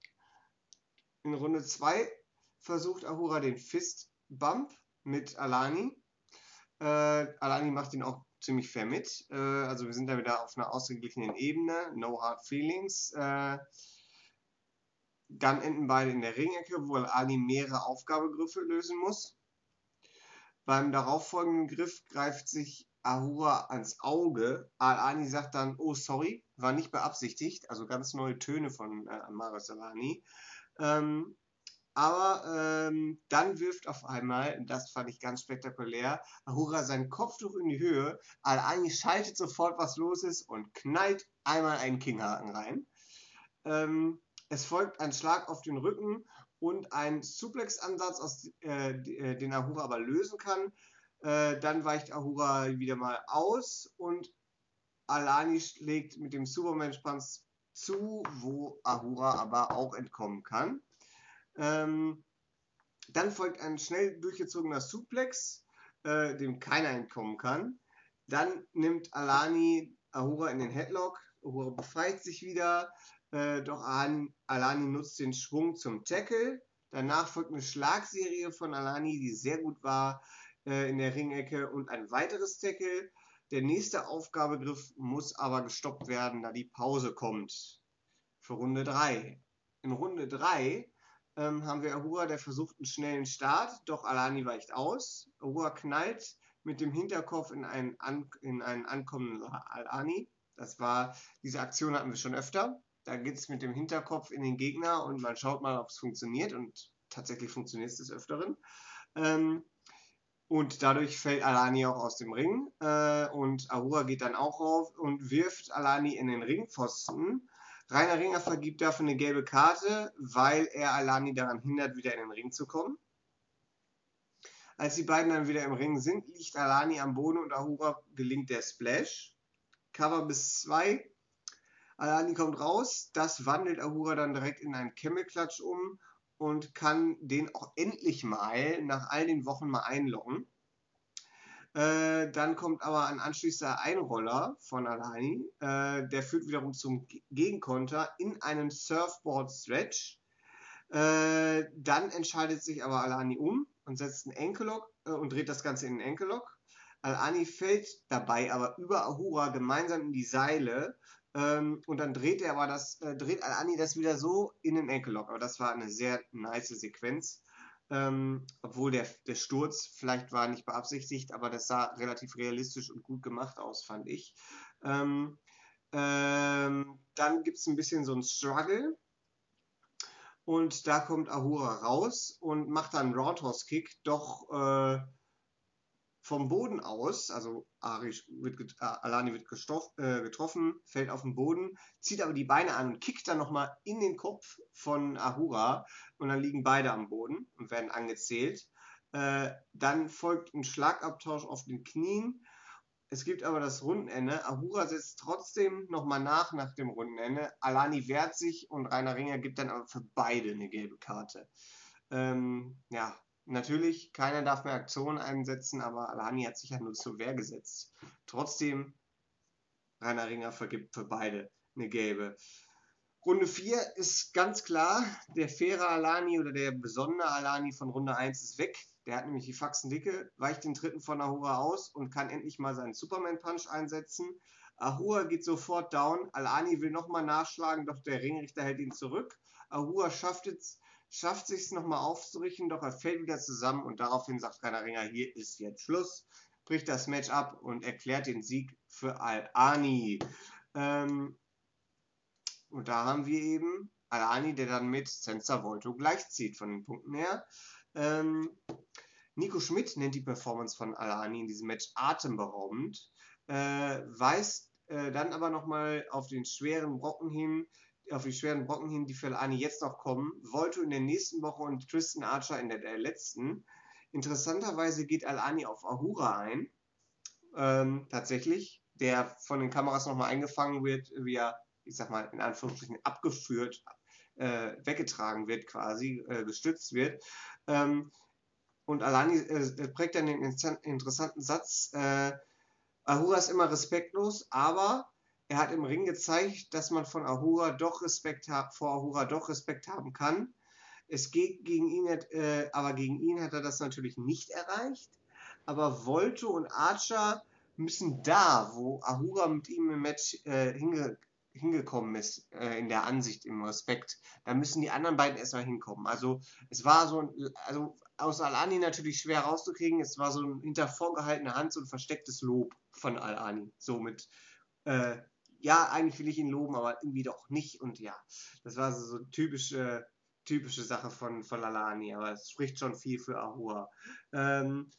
S2: in Runde 2 versucht Ahura den Fist Bump mit Alani. Äh, Alani macht ihn auch ziemlich fair mit. Äh, also wir sind da wieder auf einer ausgeglichenen Ebene. No hard feelings. Äh, dann enden beide in der Ringecke, wo Ali mehrere Aufgabegriffe lösen muss. Beim darauffolgenden Griff greift sich Ahura ans Auge. Al-Ani sagt dann, oh sorry, war nicht beabsichtigt. Also ganz neue Töne von äh, Maris Alani. Ähm, aber ähm, dann wirft auf einmal, das fand ich ganz spektakulär, Ahura sein Kopftuch in die Höhe. Al-Ani schaltet sofort, was los ist und knallt einmal einen Kinghaken rein. Ähm, es folgt ein Schlag auf den Rücken und ein Suplex-Ansatz, äh, äh, den Ahura aber lösen kann. Äh, dann weicht Ahura wieder mal aus und Alani schlägt mit dem Superman-Spanz zu, wo Ahura aber auch entkommen kann. Ähm, dann folgt ein schnell durchgezogener Suplex, äh, dem keiner entkommen kann. Dann nimmt Alani Ahura in den Headlock. Ahura befreit sich wieder, äh, doch Alani nutzt den Schwung zum Tackle. Danach folgt eine Schlagserie von Alani, die sehr gut war äh, in der Ringecke und ein weiteres Tackle. Der nächste Aufgabegriff muss aber gestoppt werden, da die Pause kommt. Für Runde 3. In Runde 3 ähm, haben wir Ahura, der versucht einen schnellen Start, doch Alani weicht aus. Ahura knallt mit dem Hinterkopf in einen, an, in einen ankommenden Alani. Das war, diese Aktion hatten wir schon öfter. Da geht es mit dem Hinterkopf in den Gegner und man schaut mal, ob es funktioniert und tatsächlich funktioniert es des Öfteren. Ähm, Und dadurch fällt Alani auch aus dem Ring. Äh, und Ahura geht dann auch rauf und wirft Alani in den Ringpfosten. Rainer Ringer vergibt dafür eine gelbe Karte, weil er Alani daran hindert, wieder in den Ring zu kommen. Als die beiden dann wieder im Ring sind, liegt Alani am Boden und Ahura gelingt der Splash. Cover bis 2. Alani kommt raus. Das wandelt Ahura dann direkt in einen Camel-Klatsch um und kann den auch endlich mal nach all den Wochen mal einloggen. Äh, dann kommt aber ein anschließender Einroller von Alani. Äh, der führt wiederum zum Gegenkonter in einen Surfboard-Stretch. Äh, dann entscheidet sich aber Alani um und setzt einen Enkellock äh, und dreht das Ganze in einen Enkellock. Alani fällt dabei aber über Ahura gemeinsam in die Seile ähm, und dann dreht er aber das, äh, dreht Alani das wieder so in den Enkellock. Aber das war eine sehr nice Sequenz. Ähm, obwohl der, der Sturz vielleicht war nicht beabsichtigt, aber das sah relativ realistisch und gut gemacht aus, fand ich. Ähm, ähm, dann gibt es ein bisschen so ein Struggle. Und da kommt Ahura raus und macht dann einen Roundhouse-Kick, doch äh, vom Boden aus, also Arish wird, äh, Alani wird äh, getroffen, fällt auf den Boden, zieht aber die Beine an und kickt dann nochmal in den Kopf von Ahura und dann liegen beide am Boden und werden angezählt. Äh, dann folgt ein Schlagabtausch auf den Knien. Es gibt aber das Rundenende. Ahura setzt trotzdem nochmal nach nach dem Rundenende. Alani wehrt sich und Rainer Ringer gibt dann aber für beide eine gelbe Karte. Ähm, ja, Natürlich, keiner darf mehr Aktionen einsetzen, aber Alani hat sich ja nur zur Wehr gesetzt. Trotzdem, Rainer Ringer vergibt für beide eine gelbe. Runde 4 ist ganz klar, der faire Alani oder der besondere Alani von Runde 1 ist weg. Der hat nämlich die Faxen dicke, weicht den dritten von Ahura aus und kann endlich mal seinen Superman-Punch einsetzen. Ahura geht sofort down. Alani will nochmal nachschlagen, doch der Ringrichter hält ihn zurück. Ahura schafft es schafft sich es nochmal aufzurichten, doch er fällt wieder zusammen und daraufhin sagt Rainer Ringer, hier ist jetzt Schluss, bricht das Match ab und erklärt den Sieg für Al-Ani. Ähm, und da haben wir eben Al-Ani, der dann mit Senza Volto gleichzieht von den Punkten her. Ähm, Nico Schmidt nennt die Performance von Al-Ani in diesem Match atemberaubend, äh, weist äh, dann aber nochmal auf den schweren Brocken hin, auf die schweren Brocken hin, die für Alani jetzt noch kommen. Volto in der nächsten Woche und Tristan Archer in der, der letzten. Interessanterweise geht Alani auf Ahura ein. Ähm, tatsächlich. Der von den Kameras nochmal eingefangen wird, wie er, ich sag mal, in Anführungsstrichen abgeführt, äh, weggetragen wird quasi, äh, gestützt wird. Ähm, und Alani äh, prägt dann den interessanten Satz, äh, Ahura ist immer respektlos, aber er hat im Ring gezeigt, dass man von Ahura doch Respekt vor Ahura doch Respekt haben kann. Es geht gegen ihn, äh, aber gegen ihn hat er das natürlich nicht erreicht. Aber Volto und Archer müssen da, wo Ahura mit ihm im Match äh, hinge hingekommen ist, äh, in der Ansicht, im Respekt, da müssen die anderen beiden erstmal hinkommen. Also es war so ein, also aus Al-Ani natürlich schwer rauszukriegen, es war so ein hinter vorgehaltener Hand so ein verstecktes Lob von Al-Ani. So mit, äh, ja, eigentlich will ich ihn loben, aber irgendwie doch nicht. Und ja, das war so, so typische, typische Sache von, von Lalani, aber es spricht schon viel für Ahura. Ähm,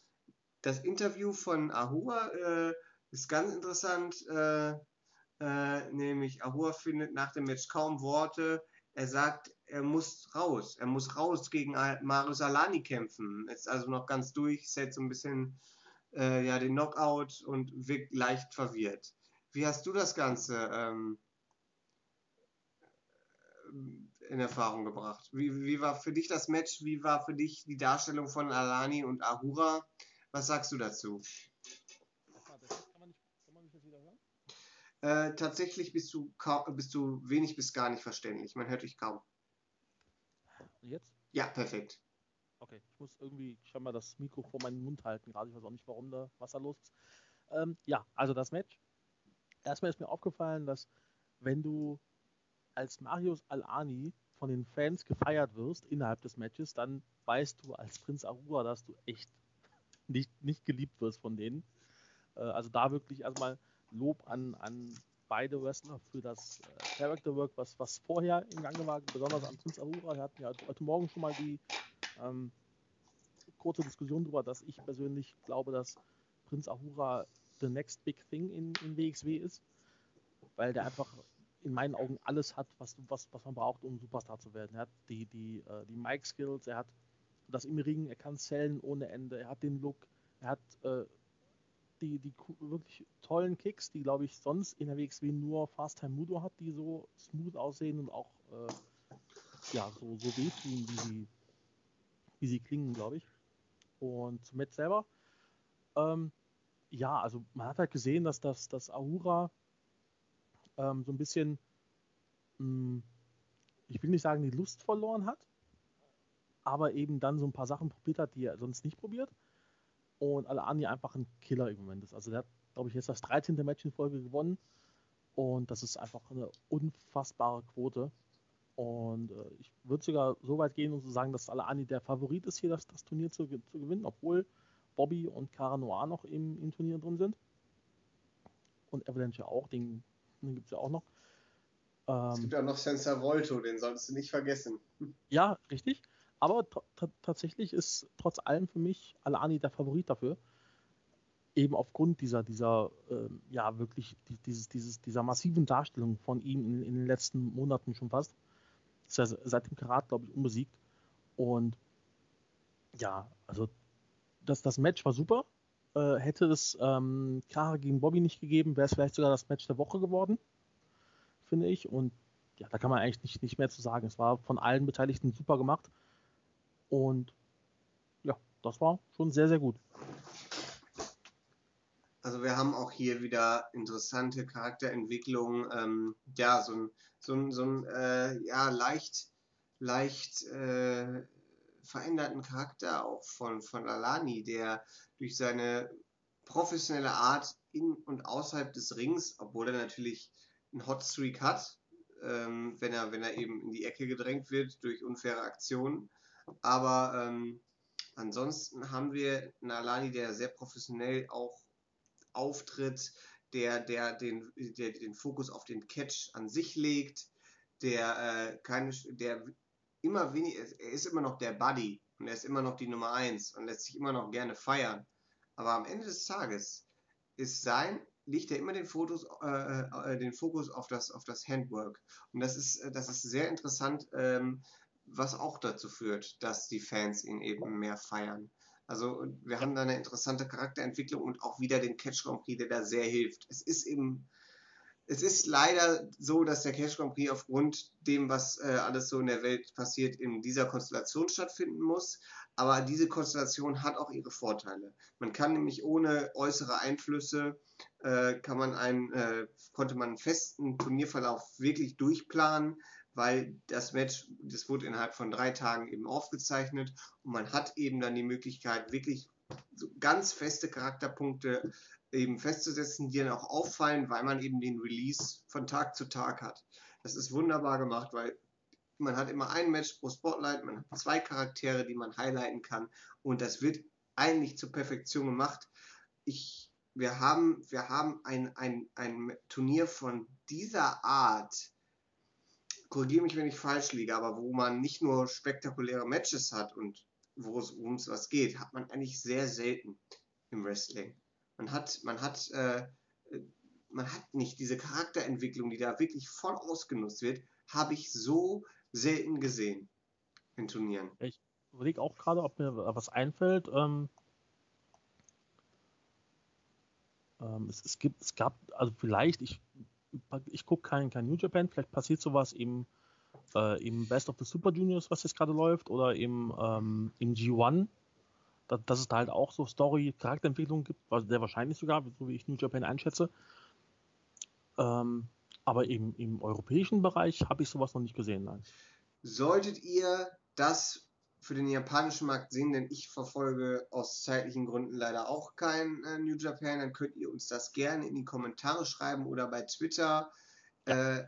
S2: das Interview von Ahura äh, ist ganz interessant, äh, äh, nämlich Ahura findet nach dem Match kaum Worte. Er sagt, er muss raus. Er muss raus gegen Marius Alani kämpfen. Ist also noch ganz durch, setzt so ein bisschen äh, ja, den Knockout und wirkt leicht verwirrt. Wie hast du das Ganze ähm, in Erfahrung gebracht? Wie, wie war für dich das Match? Wie war für dich die Darstellung von Alani und Ahura? Was sagst du dazu? Äh, tatsächlich bist du, kaum, bist du wenig bis gar nicht verständlich. Man hört dich kaum.
S3: Und jetzt?
S2: Ja, perfekt.
S3: Okay, ich muss irgendwie scheinbar das Mikro vor meinen Mund halten gerade. Ich weiß auch nicht, warum da was da los ist. Ähm, ja, also das Match erstmal ist mir aufgefallen, dass wenn du als Marius Al-Ani von den Fans gefeiert wirst innerhalb des Matches, dann weißt du als Prinz Arua, dass du echt nicht, nicht geliebt wirst von denen. Äh, also da wirklich erstmal Lob an, an beide Wrestler für das äh, Character Work, was, was vorher im Gange war, besonders an Prinz Arura. Wir hatten ja heute Morgen schon mal die ähm, kurze Diskussion darüber, dass ich persönlich glaube, dass Prinz Ahura the next big thing in, in WXW ist, weil der einfach in meinen Augen alles hat, was, was, was man braucht, um Superstar zu werden. Er hat die, die, äh, die Mic-Skills, er hat das im Ring, er kann zählen ohne Ende, er hat den Look, er hat äh, die, die wirklich tollen Kicks, die glaube ich sonst in der WXW nur Fast Time Mudo hat, die so smooth aussehen und auch äh, ja, so, so wehtun, wie sie, wie sie klingen, glaube ich. Und zum Match selber, ähm, ja, also man hat halt gesehen, dass das, das Ahura ähm, so ein bisschen, mh, hm, ich will nicht sagen, die Lust verloren hat, aber eben dann so ein paar Sachen probiert hat, die er sonst nicht probiert. Und Alani einfach ein Killer im Moment ist. Also der hat, glaube ich, jetzt das 13. Match in Folge gewonnen. Und das ist einfach eine unfassbare Quote. Und äh, ich würde sogar so weit gehen und zu so sagen, dass Alani der Favorit ist, hier das, das Turnier zu, zu, gewinnen, obwohl Bobby und Cara Noir noch im, im Turnier drin sind. Und Avalanche auch, den, den gibt es ja auch noch.
S2: Ähm, es gibt ja noch Sensor Volto, den solltest du nicht vergessen.
S3: Ja, richtig. Aber tatsächlich ist trotz allem für mich Alani der Favorit dafür. Eben aufgrund dieser, dieser, äh, ja, wirklich dieses, dieses, dieser massiven Darstellung von ihm in, in den letzten Monaten schon fast. Ist ja seit dem Karat, glaube ich, unbesiegt. Und ja, also das, das Match war super. Äh, hätte es ähm, Kara gegen Bobby nicht gegeben, wäre es vielleicht sogar das Match der Woche geworden, finde ich. Und ja, da kann man eigentlich nicht, nicht mehr zu sagen. Es war von allen Beteiligten super gemacht. Und ja, das war schon sehr, sehr gut.
S2: Also wir haben auch hier wieder interessante Charakterentwicklungen. Ähm, ja, so ein, so ein, so ein äh, ja, leicht, leicht äh, veränderten Charakter auch von, von Alani, der durch seine professionelle Art in und außerhalb des Rings, obwohl er natürlich einen Hotstreak hat, ähm, wenn, er, wenn er eben in die Ecke gedrängt wird durch unfaire Aktionen, aber ähm, ansonsten haben wir einen Alani, der sehr professionell auch auftritt, der, der, den, der den Fokus auf den Catch an sich legt, der äh, keine, der immer weniger, er ist immer noch der Buddy und er ist immer noch die Nummer 1 und lässt sich immer noch gerne feiern. Aber am Ende des Tages ist sein, legt er immer den, Fotos, äh, äh, den Fokus auf das, auf das Handwork. Und das ist, das ist sehr interessant, ähm, was auch dazu führt, dass die Fans ihn eben mehr feiern. Also wir haben da eine interessante Charakterentwicklung und auch wieder den Catch Grand Prix, der da sehr hilft. Es ist eben, es ist leider so, dass der Catch Grand Prix aufgrund dem, was äh, alles so in der Welt passiert, in dieser Konstellation stattfinden muss. Aber diese Konstellation hat auch ihre Vorteile. Man kann nämlich ohne äußere Einflüsse äh, kann man einen, äh, konnte man einen festen Turnierverlauf wirklich durchplanen weil das Match, das wurde innerhalb von drei Tagen eben aufgezeichnet und man hat eben dann die Möglichkeit, wirklich so ganz feste Charakterpunkte eben festzusetzen, die dann auch auffallen, weil man eben den Release von Tag zu Tag hat. Das ist wunderbar gemacht, weil man hat immer ein Match pro Spotlight, man hat zwei Charaktere, die man highlighten kann und das wird eigentlich zur Perfektion gemacht. Ich, wir haben, wir haben ein, ein, ein Turnier von dieser Art korrigiere mich, wenn ich falsch liege, aber wo man nicht nur spektakuläre Matches hat und wo es ums was geht, hat man eigentlich sehr selten im Wrestling. Man hat, man hat, äh, man hat nicht diese Charakterentwicklung, die da wirklich voll ausgenutzt wird, habe ich so selten gesehen in Turnieren.
S3: Ich überlege auch gerade, ob mir was einfällt. Ähm, ähm, es, es, gibt, es gab, also vielleicht, ich ich gucke kein, kein New Japan, vielleicht passiert sowas im, äh, im Best of the Super Juniors, was jetzt gerade läuft, oder im, ähm, im G1, da, dass es da halt auch so Story, Charakterentwicklung gibt, was sehr wahrscheinlich sogar, so wie ich New Japan einschätze. Ähm, aber im, im europäischen Bereich habe ich sowas noch nicht gesehen, nein.
S2: Solltet ihr das für den japanischen Markt sehen, denn ich verfolge aus zeitlichen Gründen leider auch kein äh, New Japan, dann könnt ihr uns das gerne in die Kommentare schreiben oder bei Twitter. Ja. Äh,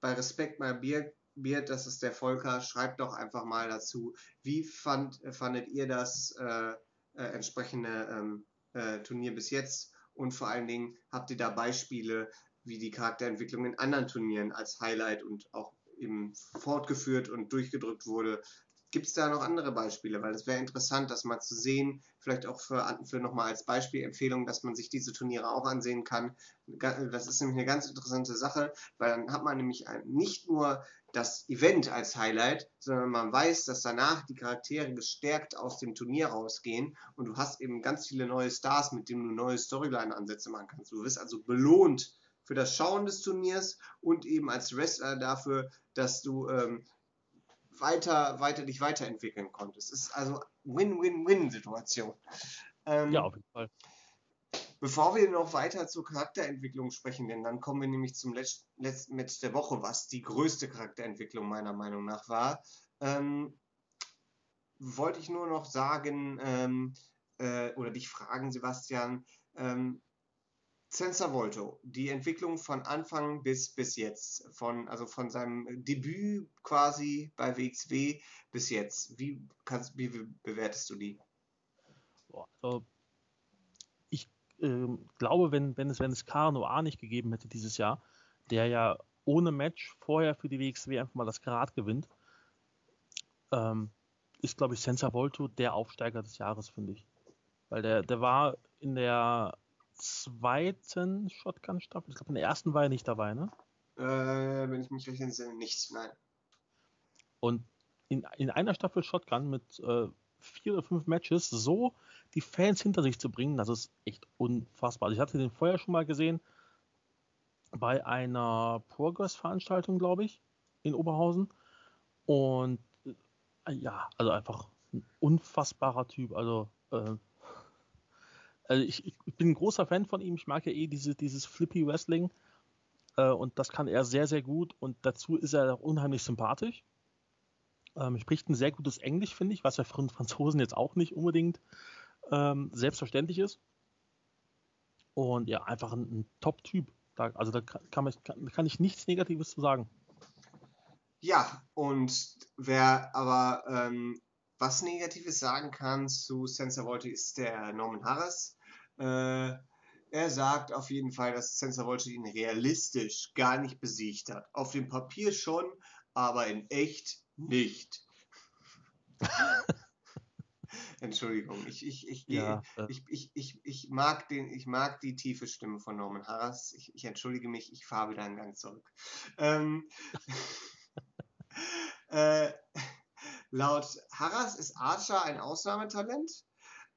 S2: bei Respekt My Beard, Beard, das ist der Volker, schreibt doch einfach mal dazu, wie fand, fandet ihr das äh, äh entsprechende ähm, äh, Turnier bis jetzt? Und vor allen Dingen habt ihr da Beispiele, wie die Charakterentwicklung in anderen Turnieren als Highlight und auch eben fortgeführt und durchgedrückt wurde, Gibt es da noch andere Beispiele? Weil es wäre interessant, das mal zu sehen, vielleicht auch für, für nochmal als Beispielempfehlung, dass man sich diese Turniere auch ansehen kann. Das ist nämlich eine ganz interessante Sache, weil dann hat man nämlich nicht nur das Event als Highlight, sondern man weiß, dass danach die Charaktere gestärkt aus dem Turnier rausgehen und du hast eben ganz viele neue Stars, mit denen du neue Storyline-Ansätze machen kannst. Du wirst also belohnt für das Schauen des Turniers und eben als Wrestler dafür, dass du ähm, weiter, weiter dich weiterentwickeln konntest. Es ist also Win-Win-Win-Situation.
S3: Ähm, ja, auf jeden Fall.
S2: Bevor wir noch weiter zur Charakterentwicklung sprechen, denn dann kommen wir nämlich zum letzten Match der Woche, was die größte Charakterentwicklung meiner Meinung nach war, ähm, wollte ich nur noch sagen ähm, äh, oder dich fragen, Sebastian, ähm, Sensor Volto, die Entwicklung von Anfang bis, bis jetzt, von, also von seinem Debüt quasi bei WXW bis jetzt, wie, kannst, wie bewertest du die?
S3: Also, ich äh, glaube, wenn, wenn es, wenn es KNOA nicht gegeben hätte dieses Jahr, der ja ohne Match vorher für die WXW einfach mal das Grad gewinnt, ähm, ist, glaube ich, Sensor Volto der Aufsteiger des Jahres, finde ich. Weil der, der war in der zweiten Shotgun-Staffel. Ich glaube, in der ersten war er nicht dabei, ne?
S2: Äh, wenn ich mich recht entsinne, nicht, nein.
S3: Und in, in einer Staffel Shotgun mit äh, vier oder fünf Matches so die Fans hinter sich zu bringen, das ist echt unfassbar. Also ich hatte den vorher schon mal gesehen bei einer Progress-Veranstaltung, glaube ich, in Oberhausen. Und äh, ja, also einfach ein unfassbarer Typ. Also äh, also ich, ich, bin ein großer Fan von ihm. Ich mag ja eh diese, dieses Flippy Wrestling. Äh, und das kann er sehr, sehr gut. Und dazu ist er auch unheimlich sympathisch. Ähm, spricht ein sehr gutes Englisch, finde ich, was ja für einen Franzosen jetzt auch nicht unbedingt ähm, selbstverständlich ist. Und ja, einfach ein, ein Top-Typ. also da kann, man, kann, kann ich nichts Negatives zu sagen.
S2: Ja, und wer aber ähm, was Negatives sagen kann zu Sensor Volti ist der Norman Harris. Äh, er sagt auf jeden Fall, dass Sensor Volti ihn realistisch gar nicht besiegt hat. Auf dem Papier schon, aber in echt nicht. Entschuldigung, ich, ich, ich, ja, äh. ich, ich, ich, ich, mag den, ich mag die tiefe Stimme von Norman Harris. Ich, ich entschuldige mich, ich fahre wieder einen Gang zurück. Ähm, äh, laut Harras ist Archer ein Ausnahmetalent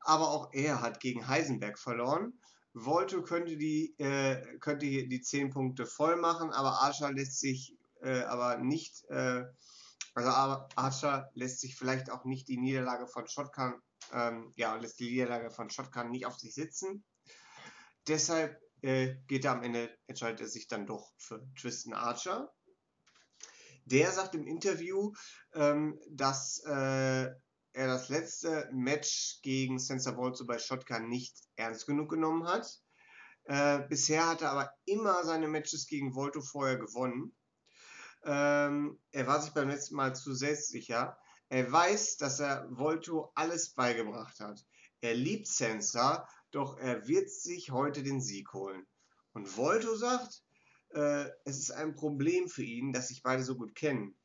S2: aber auch er hat gegen Heisenberg verloren. Volto könnte die, äh, könnte die 10 Punkte voll machen, aber Archer lässt sich äh, aber nicht, äh, also Archer lässt sich vielleicht auch nicht die Niederlage von Shotgun, ähm, ja, lässt die Niederlage von Shotgun nicht auf sich sitzen. Deshalb äh, geht er am Ende, entscheidet er sich dann doch für Tristan Archer. Der sagt im Interview, ähm, dass äh, er das letzte Match gegen Sensor Volto bei Shotgun nicht ernst genug genommen hat. Äh, bisher hat er aber immer seine Matches gegen Volto vorher gewonnen. Ähm, er war sich beim letzten Mal zu selbstsicher. Er weiß, dass er Volto alles beigebracht hat. Er liebt Sensor, doch er wird sich heute den Sieg holen. Und Volto sagt, äh, es ist ein Problem für ihn, dass sich beide so gut kennen.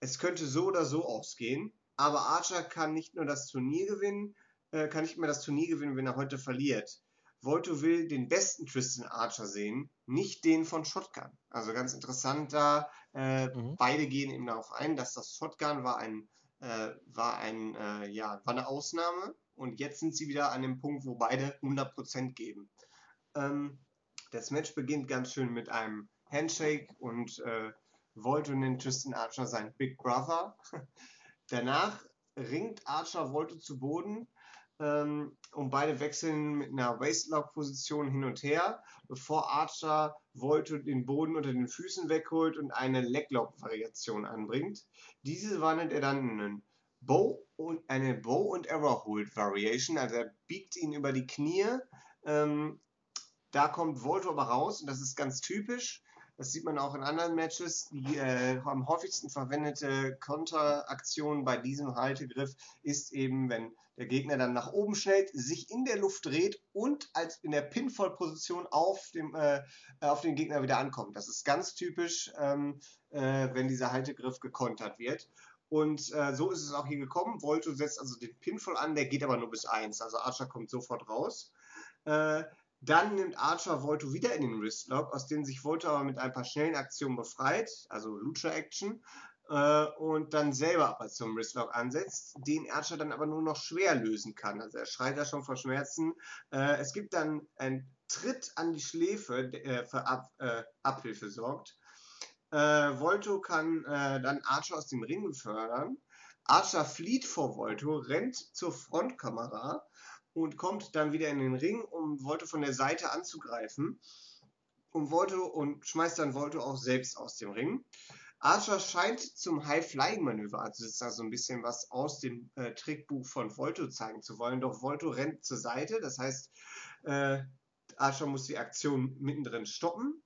S2: Es könnte so oder so ausgehen aber Archer kann nicht nur das Turnier gewinnen, äh, kann nicht mehr das Turnier gewinnen, wenn er heute verliert. Volto will den besten Tristan Archer sehen, nicht den von Shotgun. Also ganz interessant da. Äh, mhm. Beide gehen eben darauf ein, dass das Shotgun war ein, äh, war ein, äh, ja, war eine Ausnahme. Und jetzt sind sie wieder an dem Punkt, wo beide 100% geben. Ähm, das Match beginnt ganz schön mit einem Handshake und äh, Volto nennt Tristan Archer sein Big Brother. Danach ringt Archer Volte zu Boden ähm, und beide wechseln mit einer Waistlock-Position hin und her, bevor Archer Volte den Boden unter den Füßen wegholt und eine Leglock-Variation anbringt. Diese wandelt er dann in einen Bow und eine Bow und Error Hold Variation, also er biegt ihn über die Knie. Ähm, da kommt Volto aber raus und das ist ganz typisch. Das sieht man auch in anderen Matches. Die äh, am häufigsten verwendete Konteraktion bei diesem Haltegriff ist eben, wenn der Gegner dann nach oben schnellt, sich in der Luft dreht und als in der Pinfall-Position auf, dem, äh, auf den Gegner wieder ankommt. Das ist ganz typisch, ähm, äh, wenn dieser Haltegriff gekontert wird. Und äh, so ist es auch hier gekommen. Volto setzt also den Pinfall an, der geht aber nur bis 1. Also Archer kommt sofort raus. Äh, dann nimmt Archer Volto wieder in den Wristlock, aus dem sich Volto aber mit ein paar schnellen Aktionen befreit, also Lucha-Action, äh, und dann selber aber zum Wristlock ansetzt, den Archer dann aber nur noch schwer lösen kann. Also er schreit da schon vor Schmerzen. Äh, es gibt dann einen Tritt an die Schläfe, der für Ab äh, Abhilfe sorgt. Äh, Volto kann äh, dann Archer aus dem Ring befördern. Archer flieht vor Volto, rennt zur Frontkamera und kommt dann wieder in den Ring, um Volto von der Seite anzugreifen. Und Volto und schmeißt dann Volto auch selbst aus dem Ring. Archer scheint zum High-Flying-Manöver, also ist da so ein bisschen was aus dem äh, Trickbuch von Volto zeigen zu wollen. Doch Volto rennt zur Seite, das heißt, äh, Archer muss die Aktion mittendrin stoppen.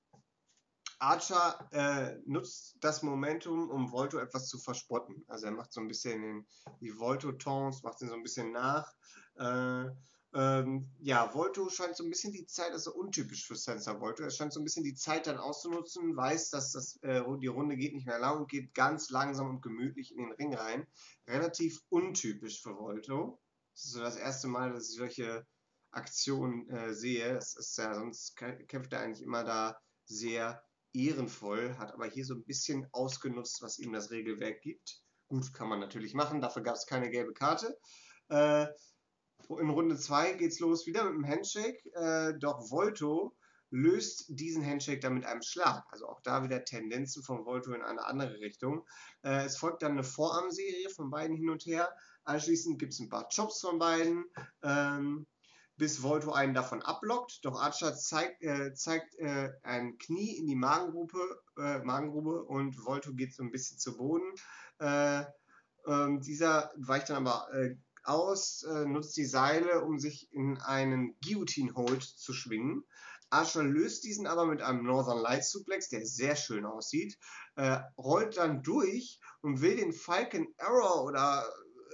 S2: Archer äh, nutzt das Momentum, um Volto etwas zu verspotten. Also er macht so ein bisschen den, die Volto-Tons, macht ihn so ein bisschen nach. Äh, ähm, ja, Volto scheint so ein bisschen die Zeit, ist untypisch für Sensor Volto, er scheint so ein bisschen die Zeit dann auszunutzen, weiß, dass das, äh, die Runde geht nicht mehr lang und geht ganz langsam und gemütlich in den Ring rein. Relativ untypisch für Volto. Das ist so das erste Mal, dass ich solche Aktionen äh, sehe. Das ist ja, sonst kämpft er eigentlich immer da sehr ehrenvoll, hat aber hier so ein bisschen ausgenutzt, was ihm das Regelwerk gibt. Gut, kann man natürlich machen, dafür gab es keine gelbe Karte. Äh, in Runde 2 geht es los wieder mit einem Handshake, äh, doch Volto löst diesen Handshake dann mit einem Schlag. Also auch da wieder Tendenzen von Volto in eine andere Richtung. Äh, es folgt dann eine Vorarmserie von beiden hin und her. Anschließend gibt es ein paar Chops von beiden. Ähm, bis Volto einen davon ablockt. Doch Archer zeigt, äh, zeigt äh, ein Knie in die Magengrube, äh, Magengrube und Volto geht so ein bisschen zu Boden. Äh, ähm, dieser weicht dann aber äh, aus, äh, nutzt die Seile, um sich in einen Guillotine Hold zu schwingen. Archer löst diesen aber mit einem Northern Light Suplex, der sehr schön aussieht, rollt dann durch und will den Falcon Arrow oder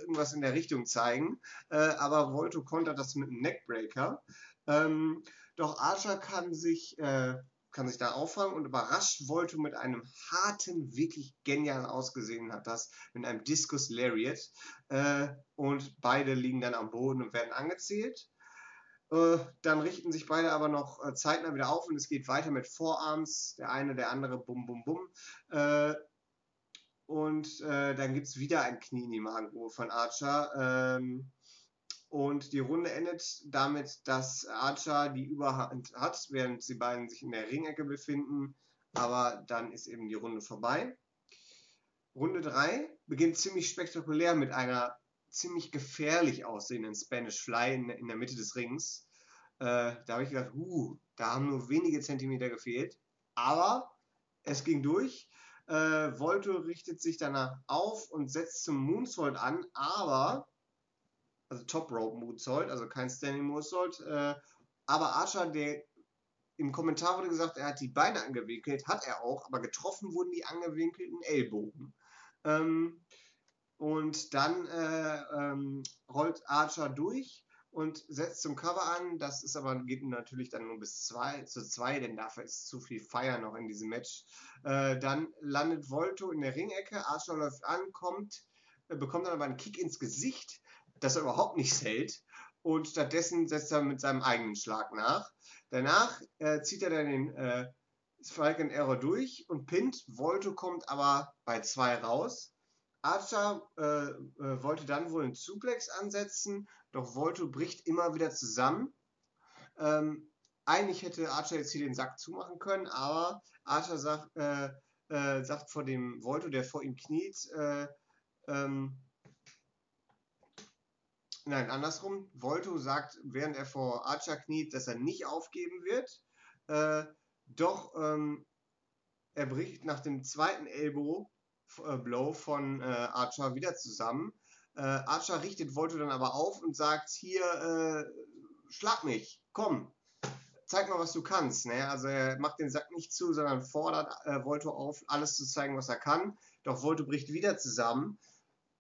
S2: irgendwas in der Richtung zeigen, äh, aber Volto kontert das mit einem Neckbreaker. Ähm, doch Archer kann sich, äh, kann sich da auffangen und überrascht Volto mit einem harten, wirklich genial ausgesehen hat das, mit einem Discus Lariat. Äh, und beide liegen dann am Boden und werden angezählt. Äh, dann richten sich beide aber noch äh, zeitnah wieder auf und es geht weiter mit Vorarms. Der eine, der andere, bum, bum, bum. Und äh, dann gibt es wieder ein Knie in die Magengrube von Archer. Ähm, und die Runde endet damit, dass Archer die Überhand hat, während sie beiden sich in der Ringecke befinden. Aber dann ist eben die Runde vorbei. Runde 3 beginnt ziemlich spektakulär mit einer ziemlich gefährlich aussehenden Spanish Fly in, in der Mitte des Rings. Äh, da habe ich gedacht, uh, da haben nur wenige Zentimeter gefehlt. Aber es ging durch. Äh, Volto richtet sich danach auf und setzt zum Moonsault an, aber, also Top Rope Moonsault, also kein Standing Moonsault, äh, aber Archer, der im Kommentar wurde gesagt, er hat die Beine angewinkelt, hat er auch, aber getroffen wurden die angewinkelten Ellbogen. Ähm, und dann äh, ähm, rollt Archer durch und setzt zum Cover an. Das ist aber geht natürlich dann nur bis zwei, zu zwei, denn dafür ist zu viel Feier noch in diesem Match. Äh, dann landet Volto in der Ringecke, Archer läuft an, kommt, äh, bekommt dann aber einen Kick ins Gesicht, das er überhaupt nicht hält. Und stattdessen setzt er mit seinem eigenen Schlag nach. Danach äh, zieht er dann den äh, Falcon Error durch und pinnt. Volto kommt aber bei zwei raus. Archer äh, äh, wollte dann wohl einen Suplex ansetzen, doch Volto bricht immer wieder zusammen. Ähm, eigentlich hätte Archer jetzt hier den Sack zumachen können, aber Archer sagt, äh, äh, sagt vor dem Volto, der vor ihm kniet, äh, ähm, nein, andersrum. Volto sagt, während er vor Archer kniet, dass er nicht aufgeben wird. Äh, doch ähm, er bricht nach dem zweiten Elbow Blow von äh, Archer wieder zusammen. Äh, Archer richtet Volto dann aber auf und sagt, hier, äh, schlag mich, komm, zeig mal, was du kannst. Ne? Also er macht den Sack nicht zu, sondern fordert äh, Volto auf, alles zu zeigen, was er kann. Doch Volto bricht wieder zusammen.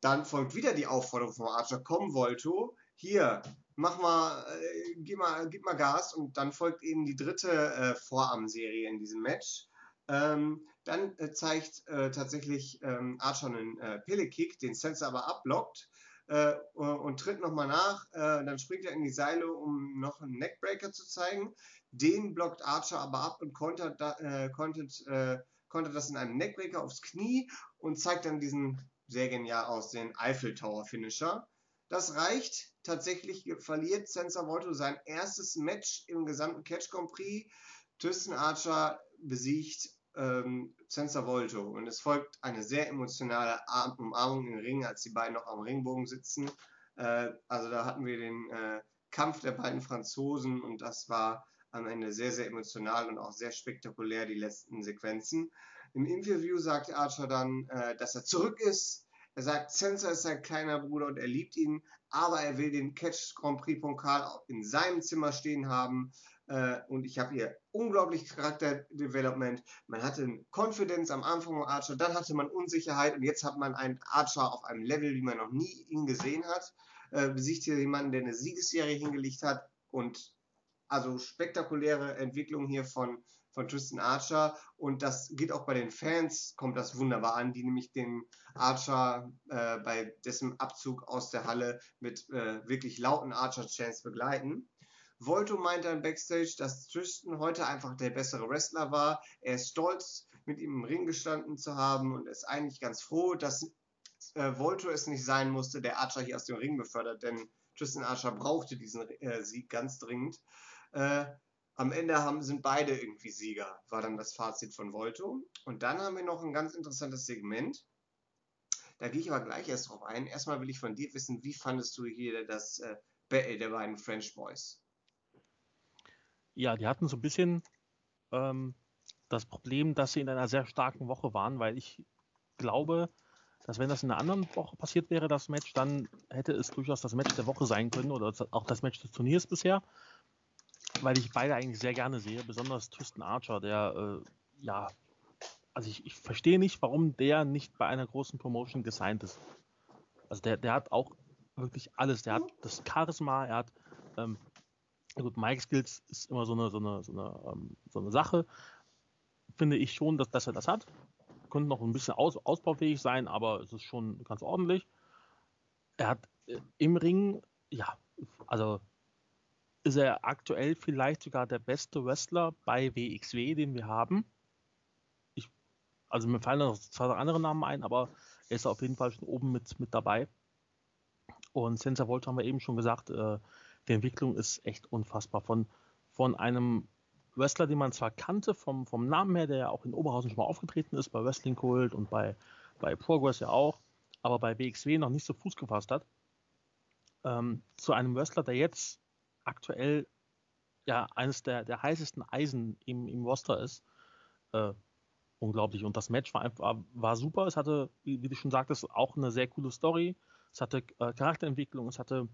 S2: Dann folgt wieder die Aufforderung von Archer, komm Volto, hier, mach mal, äh, gib mal, gib mal Gas. Und dann folgt eben die dritte äh, Vorarmserie in diesem Match. Ähm, dann äh, zeigt äh, tatsächlich ähm, Archer einen äh, Pele-Kick, den Sensor aber abblockt äh, und tritt nochmal nach. Äh, dann springt er in die Seile, um noch einen Neckbreaker zu zeigen. Den blockt Archer aber ab und kontert, äh, kontert, äh, kontert das in einem Neckbreaker aufs Knie und zeigt dann diesen sehr genial aussehenden Eiffel Tower Finisher. Das reicht. Tatsächlich verliert Sensor Volto sein erstes Match im gesamten Catch Grand Prix. Tristan Archer besiegt ähm, Sensor Volto und es folgt eine sehr emotionale Umarmung im Ring, als die beiden noch am Ringbogen sitzen. Äh, also da hatten wir den äh, Kampf der beiden Franzosen und das war am Ende sehr, sehr emotional und auch sehr spektakulär, die letzten Sequenzen. Im Interview sagt Archer dann, äh, dass er zurück ist. Er sagt, Sensor ist sein kleiner Bruder und er liebt ihn, aber er will den Catch Grand Prix Pokal in seinem Zimmer stehen haben. Äh, und ich habe hier unglaublich Charakterdevelopment. Man hatte Confidence am Anfang von Archer, dann hatte man Unsicherheit und jetzt hat man einen Archer auf einem Level, wie man noch nie ihn gesehen hat. Äh, besiegt hier jemanden, der eine Siegesserie hingelegt hat und also spektakuläre Entwicklung hier von, von Tristan Archer und das geht auch bei den Fans, kommt das wunderbar an, die nämlich den Archer äh, bei dessen Abzug aus der Halle mit äh, wirklich lauten Archer-Chants begleiten. Volto meint dann backstage, dass Tristan heute einfach der bessere Wrestler war. Er ist stolz, mit ihm im Ring gestanden zu haben und ist eigentlich ganz froh, dass äh, Volto es nicht sein musste, der Archer hier aus dem Ring befördert, denn Tristan Archer brauchte diesen äh, Sieg ganz dringend. Äh, am Ende haben, sind beide irgendwie Sieger, war dann das Fazit von Volto. Und dann haben wir noch ein ganz interessantes Segment. Da gehe ich aber gleich erst drauf ein. Erstmal will ich von dir wissen, wie fandest du hier das äh, Battle der beiden French Boys?
S3: Ja, die hatten so ein bisschen ähm, das Problem, dass sie in einer sehr starken Woche waren, weil ich glaube, dass wenn das in einer anderen Woche passiert wäre, das Match, dann hätte es durchaus das Match der Woche sein können oder auch das Match des Turniers bisher, weil ich beide eigentlich sehr gerne sehe, besonders Tristan Archer, der äh, ja, also ich, ich verstehe nicht, warum der nicht bei einer großen Promotion gesigned ist. Also der, der hat auch wirklich alles. Der hat das Charisma, er hat ähm, Gut, Mike Skills ist immer so eine, so eine, so eine, ähm, so eine Sache. Finde ich schon, dass, dass er das hat. Könnte noch ein bisschen aus, ausbaufähig sein, aber es ist schon ganz ordentlich. Er hat äh, im Ring, ja, also ist er aktuell vielleicht sogar der beste Wrestler bei WXW, den wir haben. Ich, also mir fallen noch zwei andere Namen ein, aber er ist auf jeden Fall schon oben mit, mit dabei. Und Sensor Volt haben wir eben schon gesagt, äh, die Entwicklung ist echt unfassbar. Von, von einem Wrestler, den man zwar kannte, vom, vom Namen her, der ja auch in Oberhausen schon mal aufgetreten ist, bei Wrestling Cult und bei, bei Progress ja auch, aber bei WXW noch nicht so Fuß gefasst hat, ähm, zu einem Wrestler, der jetzt aktuell ja eines der, der heißesten Eisen im, im Roster ist. Äh, unglaublich. Und das Match war einfach war super. Es hatte, wie, wie, du schon sagtest, auch eine sehr coole Story. Es hatte äh, Charakterentwicklung, es hatte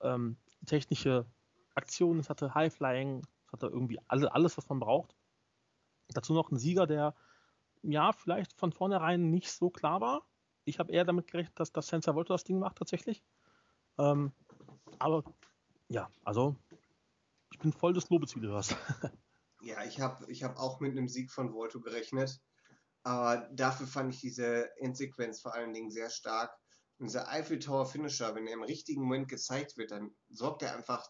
S3: ähm, technische Aktionen, es hatte High-Flying, es hatte irgendwie alle, alles, was man braucht. Dazu noch ein Sieger, der ja vielleicht von vornherein nicht so klar war. Ich habe eher damit gerechnet, dass das Sensor Volto das Ding macht tatsächlich. Ähm, aber ja, also ich bin voll des Lobes, wie du hörst.
S2: ja, ich habe ich hab auch mit einem Sieg von Volto gerechnet. Aber dafür fand ich diese Endsequenz vor allen Dingen sehr stark dieser Eiffel Tower Finisher, wenn er im richtigen Moment gezeigt wird, dann sorgt er einfach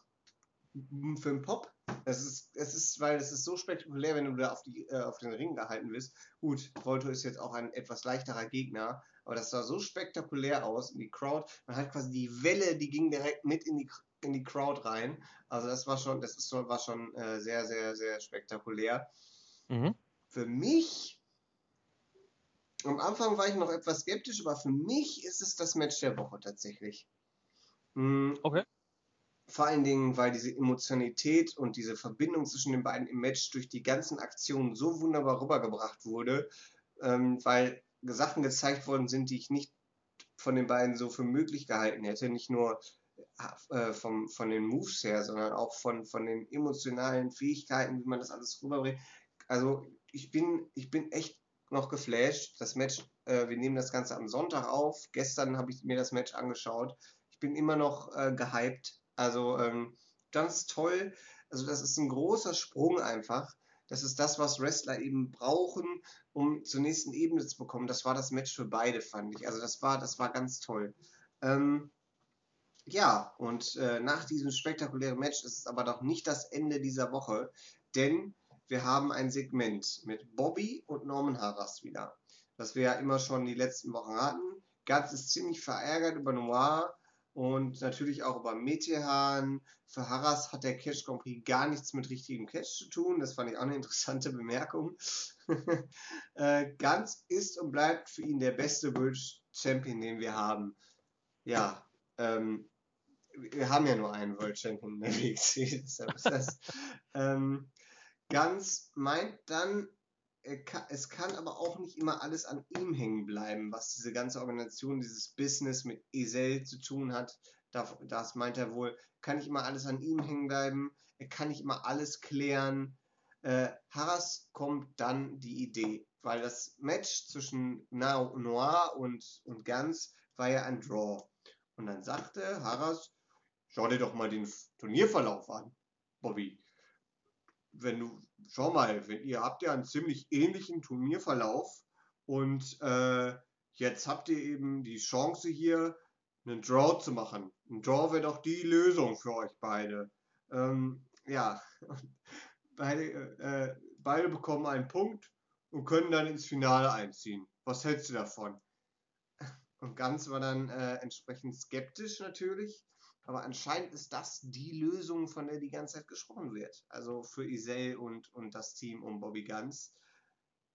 S2: für einen Pop. Es ist, es ist, weil es ist so spektakulär, wenn du da auf, die, äh, auf den Ring gehalten wirst. Gut, Volto ist jetzt auch ein etwas leichterer Gegner, aber das sah so spektakulär aus in die Crowd. Man hat quasi die Welle, die ging direkt mit in die, in die Crowd rein. Also das war schon, das ist, war schon äh, sehr, sehr, sehr spektakulär. Mhm. Für mich am Anfang war ich noch etwas skeptisch, aber für mich ist es das Match der Woche tatsächlich.
S3: Mhm. Okay.
S2: Vor allen Dingen, weil diese Emotionalität und diese Verbindung zwischen den beiden im Match durch die ganzen Aktionen so wunderbar rübergebracht wurde, ähm, weil Sachen gezeigt worden sind, die ich nicht von den beiden so für möglich gehalten hätte. Nicht nur äh, vom, von den Moves her, sondern auch von, von den emotionalen Fähigkeiten, wie man das alles rüberbringt. Also ich bin, ich bin echt noch geflasht. Das Match, äh, wir nehmen das Ganze am Sonntag auf. Gestern habe ich mir das Match angeschaut. Ich bin immer noch äh, gehypt. Also ähm, ganz toll. Also das ist ein großer Sprung einfach. Das ist das, was Wrestler eben brauchen, um zur nächsten Ebene zu bekommen. Das war das Match für beide, fand ich. Also das war, das war ganz toll. Ähm, ja, und äh, nach diesem spektakulären Match ist es aber doch nicht das Ende dieser Woche, denn wir haben ein Segment mit Bobby und Norman Harras wieder, das wir ja immer schon die letzten Wochen hatten. Ganz ist ziemlich verärgert über Noir und natürlich auch über Metehan. Für Harras hat der Catch Grand Prix gar nichts mit richtigem Catch zu tun. Das fand ich auch eine interessante Bemerkung. äh, Ganz ist und bleibt für ihn der beste World Champion, den wir haben. Ja, ähm, wir haben ja nur einen World Champion in der WXW, deshalb ist das. ähm, Ganz meint dann, es kann aber auch nicht immer alles an ihm hängen bleiben, was diese ganze Organisation, dieses Business mit Esel zu tun hat. Das meint er wohl, kann nicht immer alles an ihm hängen bleiben, er kann nicht immer alles klären. Äh, Harras kommt dann die Idee, weil das Match zwischen Noir und, und Ganz war ja ein Draw. Und dann sagte Harras, schau dir doch mal den Turnierverlauf an, Bobby wenn du, schau mal, wenn ihr habt ja einen ziemlich ähnlichen Turnierverlauf und äh, jetzt habt ihr eben die Chance hier, einen Draw zu machen. Ein Draw wäre doch die Lösung für euch beide. Ähm, ja, beide, äh, beide bekommen einen Punkt und können dann ins Finale einziehen. Was hältst du davon? Und Ganz war dann äh, entsprechend skeptisch natürlich. Aber anscheinend ist das die Lösung, von der die ganze Zeit gesprochen wird. Also für Isel und, und das Team um Bobby Guns.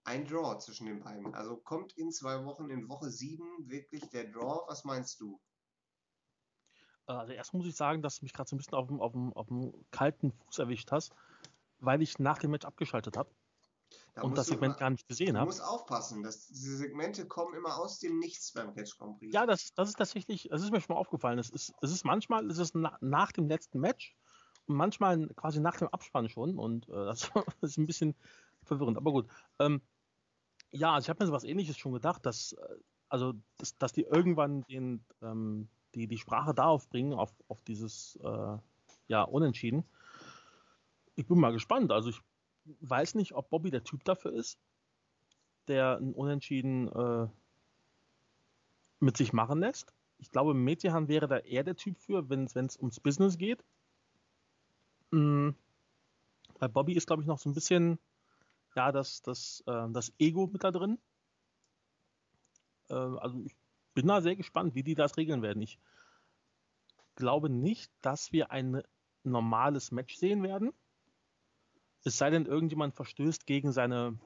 S2: Ein Draw zwischen den beiden. Also kommt in zwei Wochen, in Woche sieben wirklich der Draw. Was meinst du?
S3: Also erst muss ich sagen, dass du mich gerade so ein bisschen auf dem, auf, dem, auf dem kalten Fuß erwischt hast, weil ich nach dem Match abgeschaltet habe. Da und das Segment immer, gar nicht gesehen habe.
S2: Du musst aufpassen, dass diese Segmente kommen immer aus dem Nichts beim Catch Grand Prix.
S3: Ja, das, das ist tatsächlich, das ist mir schon mal aufgefallen. Es ist, es ist manchmal ist es na, nach dem letzten Match und manchmal quasi nach dem Abspann schon und äh, das, das, ist ein bisschen verwirrend. Aber gut. Ähm, ja, also ich habe mir so was ähnliches schon gedacht, dass, äh, also, dass, dass die irgendwann den, ähm, die, die Sprache darauf bringen, auf, auf dieses äh, ja, Unentschieden. Ich bin mal gespannt. Also ich weiß nicht, ob Bobby der Typ dafür ist, der ein Unentschieden äh, mit sich machen lässt. Ich glaube, Metihan wäre da eher der Typ für, wenn es ums Business geht. Mhm. Bei Bobby ist, glaube ich, noch so ein bisschen ja, das, das, äh, das Ego mit da drin. Äh, also ich bin da sehr gespannt, wie die das regeln werden. Ich glaube nicht, dass wir ein normales Match sehen werden. Es sei denn, irgendjemand verstößt gegen seine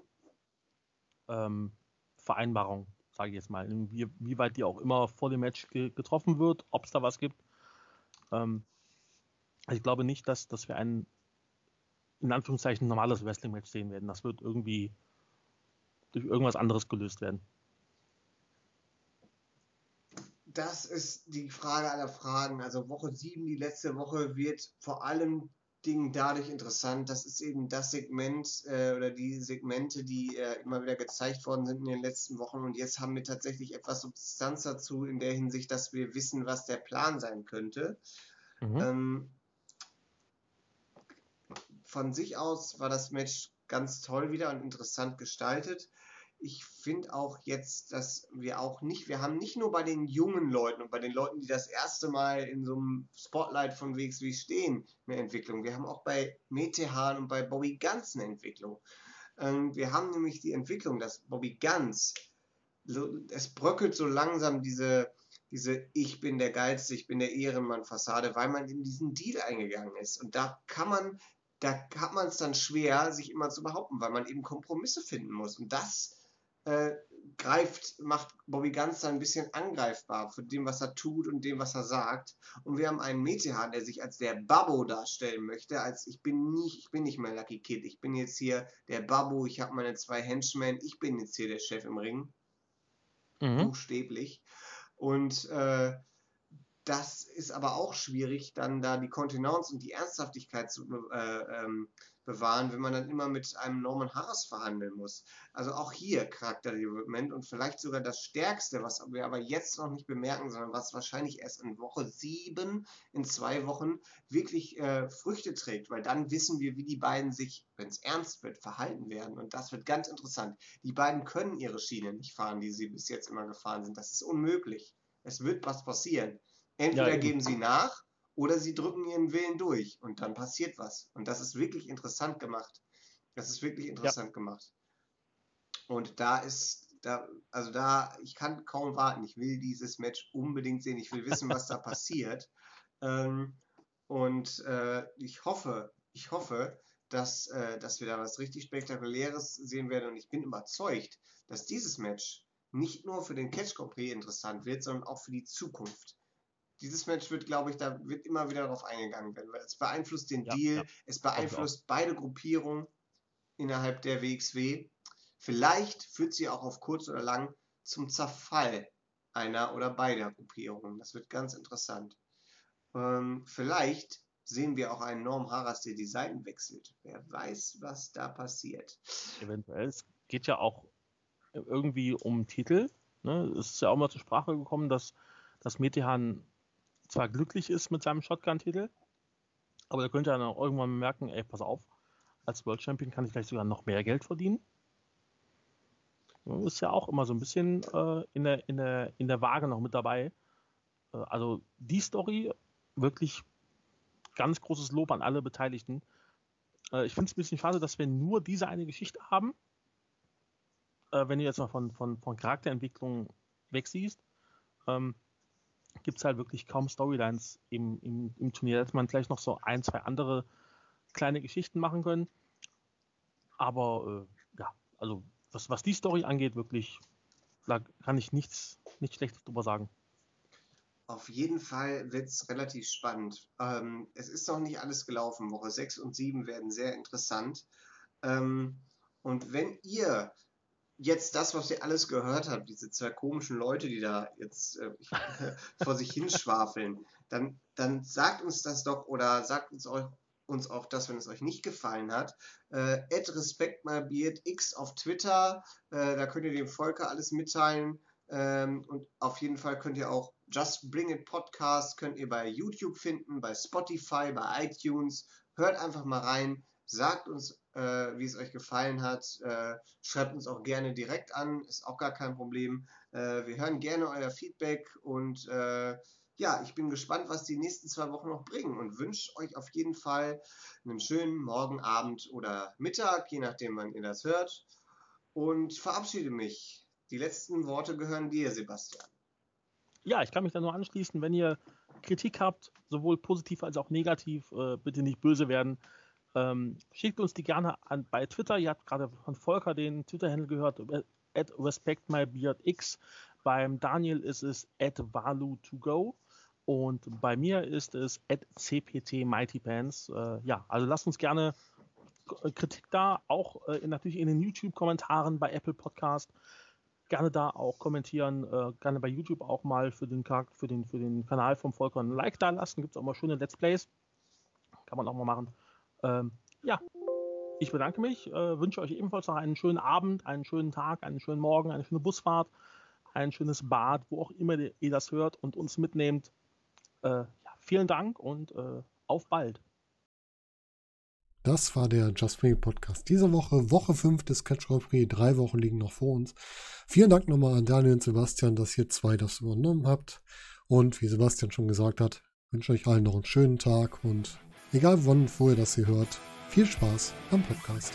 S3: ähm, Vereinbarung, sage ich jetzt mal. Wie, wie, weit die auch immer vor dem Match ge getroffen wird, ob es da was gibt. Ähm, ich glaube nicht, dass, dass wir ein in Anführungszeichen normales Wrestling-Match sehen werden. Das wird irgendwie durch irgendwas anderes gelöst werden.
S2: Das ist die Frage aller Fragen. Also Woche 7, die letzte Woche, wird vor allem Ding dadurch interessant. Das ist eben das Segment äh, oder die Segmente, die äh, immer wieder gezeigt worden sind in den letzten Wochen. Und jetzt haben wir tatsächlich etwas Substanz dazu in der Hinsicht, dass wir wissen, was der Plan sein könnte. Mhm. Ähm, von sich aus war das Match ganz toll wieder und interessant gestaltet ich finde auch jetzt, dass wir auch nicht, wir haben nicht nur bei den jungen Leuten und bei den Leuten, die das erste Mal in so einem Spotlight von WXW stehen, eine Entwicklung. Wir haben auch bei Metehan und bei Bobby Ganz eine Entwicklung. Ähm, wir haben nämlich die Entwicklung, dass Bobby Ganz, es bröckelt so langsam diese, diese Ich bin der Geilste, ich bin der Ehrenmann-Fassade, weil man in diesen Deal eingegangen ist. Und da kann man, da hat man es dann schwer, sich immer zu behaupten, weil man eben Kompromisse finden muss. Und das äh, greift, macht Bobby Ganz ein bisschen angreifbar für dem, was er tut und dem, was er sagt. Und wir haben einen Metehan, der sich als der Babbo darstellen möchte, als ich bin nicht, ich bin nicht mehr Lucky Kid, ich bin jetzt hier der Babbo, ich habe meine zwei Henchmen, ich bin jetzt hier der Chef im Ring. Mhm. Buchstäblich. Und äh, das ist aber auch schwierig, dann da die Kontenance und die Ernsthaftigkeit zu äh, ähm, bewahren, wenn man dann immer mit einem Norman Harris verhandeln muss. Also auch hier Charakterdevelopment und vielleicht sogar das Stärkste, was wir aber jetzt noch nicht bemerken, sondern was wahrscheinlich erst in Woche 7, in zwei Wochen, wirklich äh, Früchte trägt, weil dann wissen wir, wie die beiden sich, wenn es ernst wird, verhalten werden. Und das wird ganz interessant. Die beiden können ihre Schiene nicht fahren, die sie bis jetzt immer gefahren sind. Das ist unmöglich. Es wird was passieren. Entweder ja, geben sie nach oder sie drücken ihren Willen durch und dann passiert was. Und das ist wirklich interessant gemacht. Das ist wirklich interessant ja. gemacht. Und da ist, da, also da, ich kann kaum warten. Ich will dieses Match unbedingt sehen. Ich will wissen, was da passiert. Ähm, und äh, ich hoffe, ich hoffe, dass, äh, dass wir da was richtig Spektakuläres sehen werden. Und ich bin überzeugt, dass dieses Match nicht nur für den Catch Grand Prix interessant wird, sondern auch für die Zukunft dieses Match wird, glaube ich, da wird immer wieder darauf eingegangen werden, weil es beeinflusst den ja, Deal, ja. es beeinflusst beide Gruppierungen innerhalb der WXW. Vielleicht führt sie auch auf kurz oder lang zum Zerfall einer oder beider Gruppierungen. Das wird ganz interessant. Ähm, vielleicht sehen wir auch einen Norm Harras, der die Seiten wechselt. Wer weiß, was da passiert.
S3: Eventuell. Es geht ja auch irgendwie um Titel. Ne? Es ist ja auch mal zur Sprache gekommen, dass, dass Metehan zwar glücklich ist mit seinem Shotgun-Titel, aber er könnte dann auch irgendwann merken, ey, pass auf, als World Champion kann ich vielleicht sogar noch mehr Geld verdienen. Ist ja auch immer so ein bisschen äh, in, der, in, der, in der Waage noch mit dabei. Äh, also die Story, wirklich ganz großes Lob an alle Beteiligten. Äh, ich finde es ein bisschen schade, dass wir nur diese eine Geschichte haben. Äh, wenn du jetzt mal von, von, von Charakterentwicklung wegsiehst. Ähm, gibt es halt wirklich kaum Storylines im, im, im Turnier. Da hätte man vielleicht noch so ein, zwei andere kleine Geschichten machen können. Aber äh, ja, also was, was die Story angeht, wirklich, da kann ich nichts, nichts Schlechtes drüber sagen.
S2: Auf jeden Fall wird es relativ spannend. Ähm, es ist noch nicht alles gelaufen. Woche 6 und 7 werden sehr interessant. Ähm, und wenn ihr jetzt das, was ihr alles gehört habt, diese zwei komischen Leute, die da jetzt äh, vor sich hinschwafeln, dann, dann sagt uns das doch oder sagt uns auch, uns auch das, wenn es euch nicht gefallen hat. Äh, X auf Twitter, äh, da könnt ihr dem Volker alles mitteilen. Ähm, und auf jeden Fall könnt ihr auch Just Bring It Podcast, könnt ihr bei YouTube finden, bei Spotify, bei iTunes. Hört einfach mal rein. Sagt uns, wie es euch gefallen hat. Äh, schreibt uns auch gerne direkt an, ist auch gar kein Problem. Äh, wir hören gerne euer Feedback und äh, ja, ich bin gespannt, was die nächsten zwei Wochen noch bringen und wünsche euch auf jeden Fall einen schönen Morgen, Abend oder Mittag, je nachdem, wann ihr das hört. Und verabschiede mich. Die letzten Worte gehören dir, Sebastian.
S3: Ja, ich kann mich da nur anschließen. Wenn ihr Kritik habt, sowohl positiv als auch negativ, äh, bitte nicht böse werden. Ähm, schickt uns die gerne an bei Twitter. Ihr habt gerade von Volker den Twitter-Handle gehört, äh, at respectmybeardx. Beim Daniel ist es at valu2go und bei mir ist es at cptmightypants. Äh, ja, also lasst uns gerne Kritik da, auch äh, natürlich in den YouTube-Kommentaren bei Apple Podcast. Gerne da auch kommentieren, äh, gerne bei YouTube auch mal für den, für den, für den Kanal vom Volker ein Like da lassen. Gibt es auch mal schöne Let's Plays. Kann man auch mal machen. Ähm, ja, ich bedanke mich, äh, wünsche euch ebenfalls noch einen schönen Abend, einen schönen Tag, einen schönen Morgen, eine schöne Busfahrt, ein schönes Bad, wo auch immer ihr das hört und uns mitnehmt. Äh, ja, vielen Dank und äh, auf bald.
S1: Das war der Just Free Podcast diese Woche, Woche 5 des Catch Grand Prix. Drei Wochen liegen noch vor uns. Vielen Dank nochmal an Daniel und Sebastian, dass ihr zwei das übernommen habt. Und wie Sebastian schon gesagt hat, wünsche euch allen noch einen schönen Tag und Egal wann, wo ihr das hier hört, viel Spaß am Podcast.